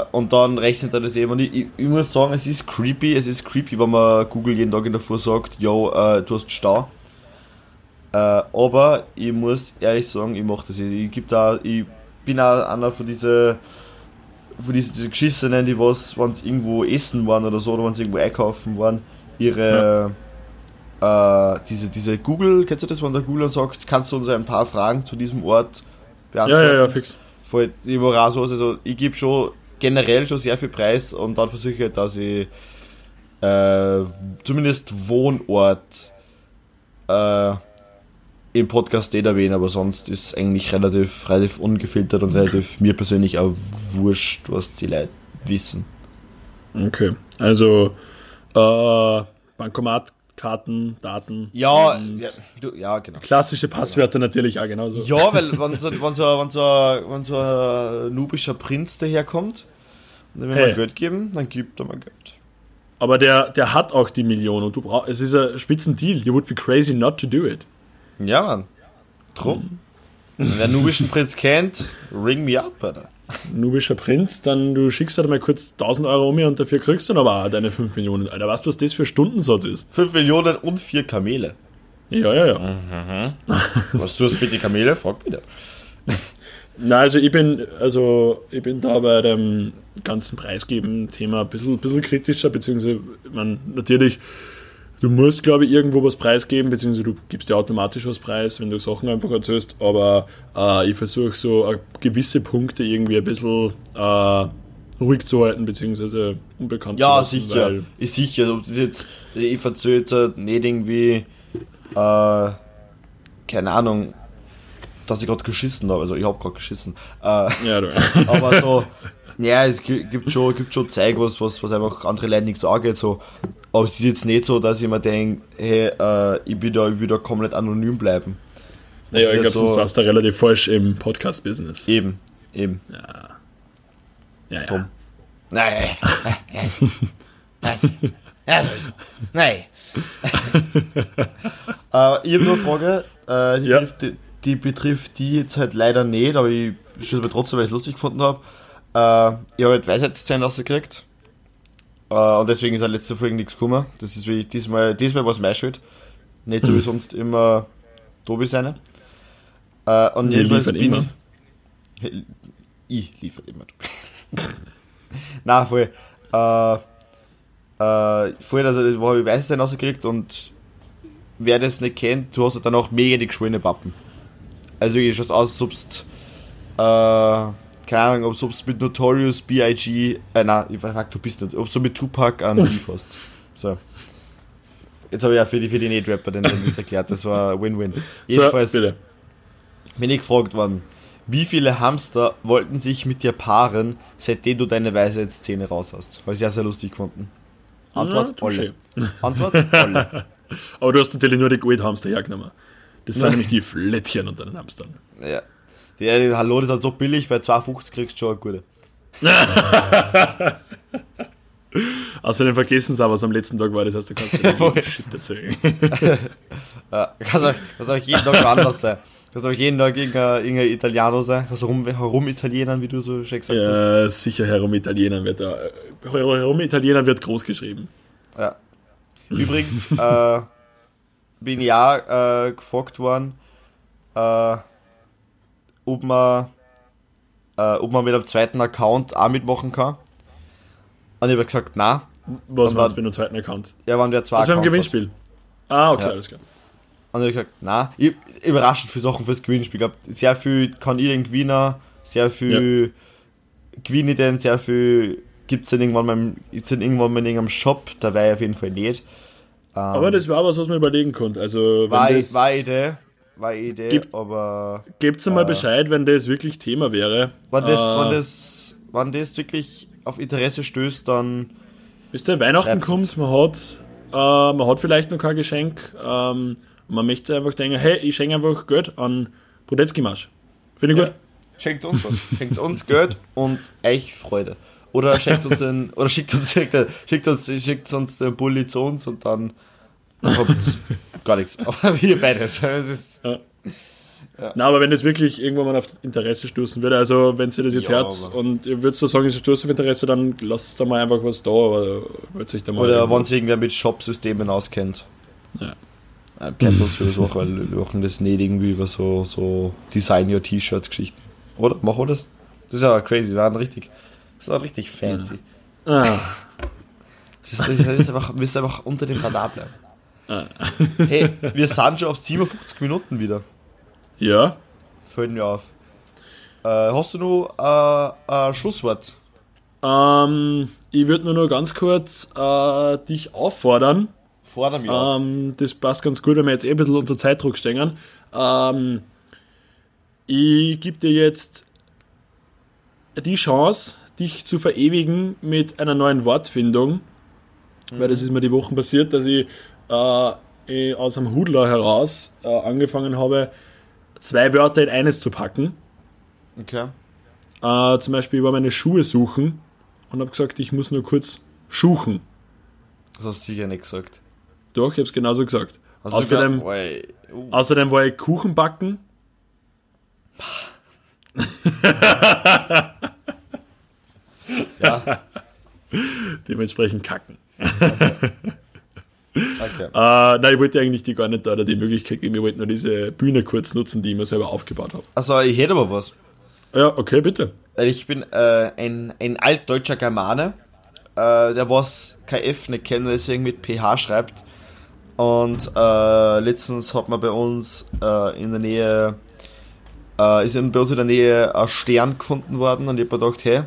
äh, und dann rechnet er das eben. Und ich, ich, ich muss sagen, es ist creepy, es ist creepy, wenn man Google jeden Tag in der Früh sagt, yo, äh, du hast Stau. Äh, aber ich muss ehrlich sagen, ich mache das. Ich, ich, da, ich bin auch einer von diesen von diese, diese Geschissenen, die was, wenn sie irgendwo essen waren oder so, oder wenn sie irgendwo einkaufen waren, ihre äh, diese, diese Google, kennst du das, wenn der Google sagt, kannst du uns ein paar Fragen zu diesem Ort ja, beantworten? ja, ja, fix. voll auch so, also ich gebe schon generell schon sehr viel Preis und dann versuche ich halt, dass ich äh, zumindest Wohnort äh, im Podcast nicht erwähne, aber sonst ist es eigentlich relativ, relativ ungefiltert und relativ mir persönlich auch wurscht, was die Leute wissen. Okay. Also, äh, Bankomatkarten, Daten. Ja, ja, du, ja genau. Klassische Passwörter natürlich auch genauso. Ja, weil wenn so, wenn so, wenn so, wenn so ein nubischer Prinz daherkommt und dem Hey. hey. Geld geben, dann gibt er mal Geld. Aber der, der hat auch die Million und du brauchst, es ist ein Spitzendeal. You would be crazy not to do it. Ja, Mann. Drum. Wenn der nubischen Prinz kennt, ring me up, Alter. Nubischer Prinz, dann du schickst halt mal kurz 1000 Euro um mir und dafür kriegst du dann aber auch deine 5 Millionen. Alter, weißt du, was das für Stundensatz ist? 5 Millionen und 4 Kamele. Ja, ja, ja. Was tust du mit den Kamele? Frag bitte. Na, also ich bin, also ich bin da bei dem ganzen Preisgeben-Thema ein bisschen, bisschen kritischer, beziehungsweise, man, natürlich, du musst, glaube ich, irgendwo was preisgeben, beziehungsweise du gibst dir automatisch was preis, wenn du Sachen einfach erzählst, aber äh, ich versuche so äh, gewisse Punkte irgendwie ein bisschen äh, ruhig zu halten, beziehungsweise unbekannt Ja, zu lassen, sicher. weil- Ist sicher. Ob das jetzt, ich verzähle jetzt halt nicht irgendwie, äh, keine Ahnung, dass ich gerade geschissen habe. Also, ich habe gerade geschissen. Äh, Ja, du. *laughs* aber so, ja, es gi- gibt schon, gibt schon Zeug, was, was, was einfach andere Leute nichts angeht. So. Aber es ist jetzt nicht so, dass ich mir denke, hey, äh, ich will da, ich will da komplett anonym bleiben. Naja, ich glaube, jetzt sonst so- warst du relativ falsch im Podcast-Business. Eben, eben. Ja, ja. Drum. Nein, also, ja, so ist Nein. *laughs* äh, ich habe nur eine Frage, äh, die, Ja. betrifft, die, die betrifft die jetzt halt leider nicht, aber ich stelle mir trotzdem, weil ich es lustig gefunden habe. Äh, ich habe halt Weisheitszähne rausgekriegt. Äh, und deswegen ist auch letzte Folge nichts gekommen. Das ist wie diesmal, diesmal war es meine Schuld. Nicht so wie sonst immer Tobi seine. Äh, und Wir jedenfalls bin immer. ich. *laughs* Ich liefere immer. *laughs* Na, voll. Äh, äh, voll, also, habe ich Weißes rausgekriegt und wer das nicht kennt, du hast halt dann auch mega die geschwollene Pappen. Also wirklich schaut aus, als äh, keine Ahnung, ob du mit Notorious, B.I.G., äh, nein, ich frag, du bist nicht, ob du mit Tupac an *laughs* Beef hast. So. Jetzt habe ich ja für die, für die Nicht-Rapper den, Witz erklärt, das war Win-Win. Jedenfalls So, bitte. bin ich gefragt worden, wie viele Hamster wollten sich mit dir paaren, seitdem du deine Weisheitszähne raus hast? Habe ich sehr, sehr lustig gefunden. Antwort, Ja, alle. Antwort, alle. *laughs* Aber du hast natürlich nur die Goldhamster hergenommen. Das sind nämlich die Flettchen unter den Hamstern. Ja. Die, die, hallo, das ist halt so billig, bei 2,50 kriegst du schon eine gute. *laughs* Außerdem vergessen sie auch, was am letzten Tag war, das heißt, du kannst dir Shit erzählen. *laughs* Ja, kann auch, kann auch jeden Tag anders sein. Kann auch jeden Tag irgendein, irgendein Italiano sein. Kannst rum, herum-Italienern, wie du so schön gesagt hast. ja, sicher Herum Italiener wird da. äh, Herum Italiener wird groß geschrieben. Ja. Übrigens äh, bin ja äh, gefragt worden, äh, ob, man, äh, ob man mit einem zweiten Account auch mitmachen kann. Und ich habe gesagt, nein. Was dann- du mit einem zweiten Account? Ja, waren wir zwei Also Accounts hat. Gewinnspiel. Ah, okay, Ja. alles klar. Und ich habe gesagt, nein. Ich, überraschend viele Sachen fürs Gewinnspiel. Glaube, sehr viel kann ich den gewinnen, sehr viel gewinne ich denn, sehr viel gibt es dann irgendwann mal, im- gibt's dann irgendwann mal in irgendeinem Shop, da war ich auf jeden Fall nicht. Ähm, Aber das war was, was man überlegen konnte. Also, war, das, war Idee, war eine Idee, Gibt- aber Gebt mal äh, Bescheid, wenn das wirklich Thema wäre. wenn das, Äh, wenn das, wenn das wirklich auf Interesse stößt, dann Wisst ihr, Weihnachten kommt, man hat, äh, man hat vielleicht noch kein Geschenk. Ähm, man möchte einfach denken, hey, ich schenke einfach Geld an Brudetzky-Marsch. Finde ich Ja. gut. Schenkt uns was. *laughs* Schenkt uns Geld und euch Freude. Oder schenkt uns *laughs* ein, oder schickt uns, schickt uns, schickt uns den Bulli zu uns und dann habt gar nichts. *laughs* Aber wir beides. Das ist, Na, aber wenn das wirklich irgendwann mal auf Interesse stoßen würde, also wenn ihr das jetzt Ja, hört und ihr würdet so sagen, es stößt auf Interesse, dann lasst da mal einfach was da, aber wird sich da mal. oder wenn sich irgendwer mit Shop-Systemen auskennt. Ja. Ja, kennt uns für das auch, weil wir machen das nicht irgendwie über so, so Design Your T-Shirt-Geschichten. Oder? Machen wir das? Das ist ja crazy, wir waren richtig, das ist auch richtig fancy. Ah, Das ist, einfach, einfach unter dem Radar bleiben. Ah. Hey, wir sind schon auf 57 Minuten wieder. ja, Fällt mir auf. Äh, hast du noch äh, ein Schlusswort? ähm, ich würde nur noch ganz kurz äh, dich auffordern, Forder mich auf. Ähm, das passt ganz gut, wenn wir jetzt eh ein bisschen unter Zeitdruck stehen. Ähm, ich gebe dir jetzt die Chance, dich zu verewigen mit einer neuen Wortfindung, weil das ist mir die Wochen passiert, dass ich äh, aus einem Hudler heraus äh, angefangen habe, zwei Wörter in eines zu packen. Okay. Äh, zum Beispiel über meine Schuhe suchen und habe gesagt, ich muss nur kurz schuchen. Das hast du sicher nicht gesagt. Doch, ich habe es genauso gesagt. Hast Außerdem, gesagt, oi, uh, Außerdem war ich Kuchen backen. *laughs* ja, *laughs* Dementsprechend kacken. *laughs* okay. Äh, nein, ich wollte eigentlich die gar nicht da die Möglichkeit geben. Ich wollte nur diese Bühne kurz nutzen, die ich mir selber aufgebaut habe. Also, ich hätte aber was. Ja, okay, bitte. Ich bin äh, ein, ein altdeutscher Germane, äh, der was kein F nicht kennt und deswegen mit PH schreibt. Und äh, letztens hat man bei uns äh, in der Nähe, äh, ist in, bei uns in der Nähe ein Stern gefunden worden und ich habe mir gedacht, hey,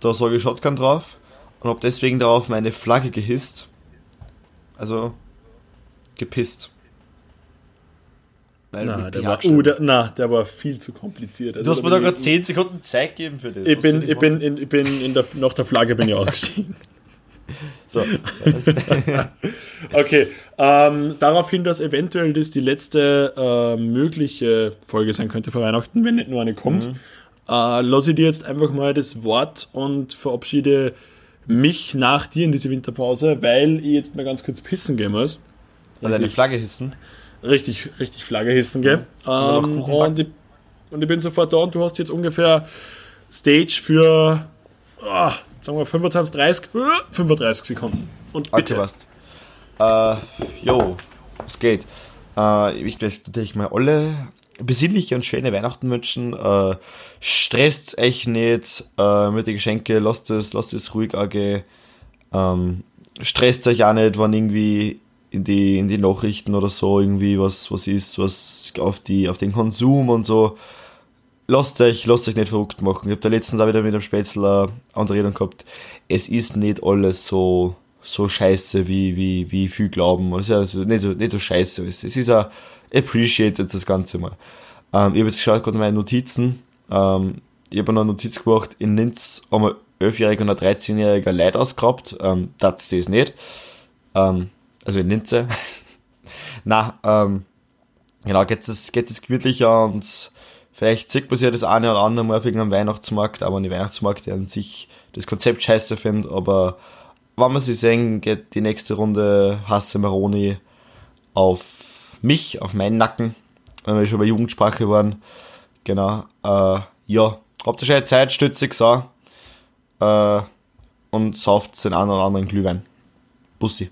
da sage ich Shotgun drauf und habe deswegen darauf meine Flagge gehisst. Also gepisst. Weil Na, der war, uh, der, na, der war viel zu kompliziert. Also Du hast mir da gerade ich- 10 Sekunden Zeit gegeben für das. Ich bin, ich bin, in, ich bin in der, nach der Flagge bin ich ausgestiegen. *laughs* So. *laughs* Okay, ähm, daraufhin, dass eventuell das die letzte äh, mögliche Folge sein könnte vor Weihnachten, wenn nicht nur eine kommt, Mhm. äh, lasse ich dir jetzt einfach mal das Wort und verabschiede mich nach dir in diese Winterpause, weil ich jetzt mal ganz kurz pissen gehen muss. Also eine Flagge hissen. Richtig, richtig Flagge hissen gehen. auch Ähm, und, ich, und ich bin sofort da und du hast jetzt ungefähr Stage für ah, sagen wir 25, 30, 35 Sekunden. Und bitte. Okay, passt. Äh, jo, was geht? Äh, ich möchte natürlich mal alle besinnliche und schöne Weihnachten wünschen. Äh, stresst euch nicht äh, mit den Geschenken, lasst es, lasst es ruhig angehen. Ähm, stresst euch auch nicht, wenn irgendwie in die, in die Nachrichten oder so irgendwie was, was ist, was auf, die, auf den Konsum und so. Lasst euch, lasst euch nicht verrückt machen. Ich habe da letztens auch wieder mit dem Spätzl eine andere Rede gehabt. Es ist nicht alles so, so scheiße, wie, wie, wie viel glauben. Es ist also nicht so, nicht so scheiße. Es, ist auch appreciated, das Ganze mal. Ähm, ich habe jetzt geschaut, gerade meine Notizen. Ähm, ich habe noch eine Notiz gemacht, in Linz haben wir 11-jähriger und ein 13-jähriger Leid ausgehabt. Ähm, das ist nicht. Ähm, also in Linze. *laughs* Na, ähm, genau, geht es, geht es gemütlicher und vielleicht sieht man sich das eine oder andere mal auf irgendeinem Weihnachtsmarkt, aber nicht Weihnachtsmarkt, der an sich das Konzept scheiße findet, aber wenn wir sie sehen, geht die nächste Runde Hasse Maroni auf mich, auf meinen Nacken, wenn wir schon bei Jugendsprache waren. Genau, äh, ja, habt ihr schon eine Zeit, stützig so, äh, und sauft den einen oder anderen Glühwein. Bussi.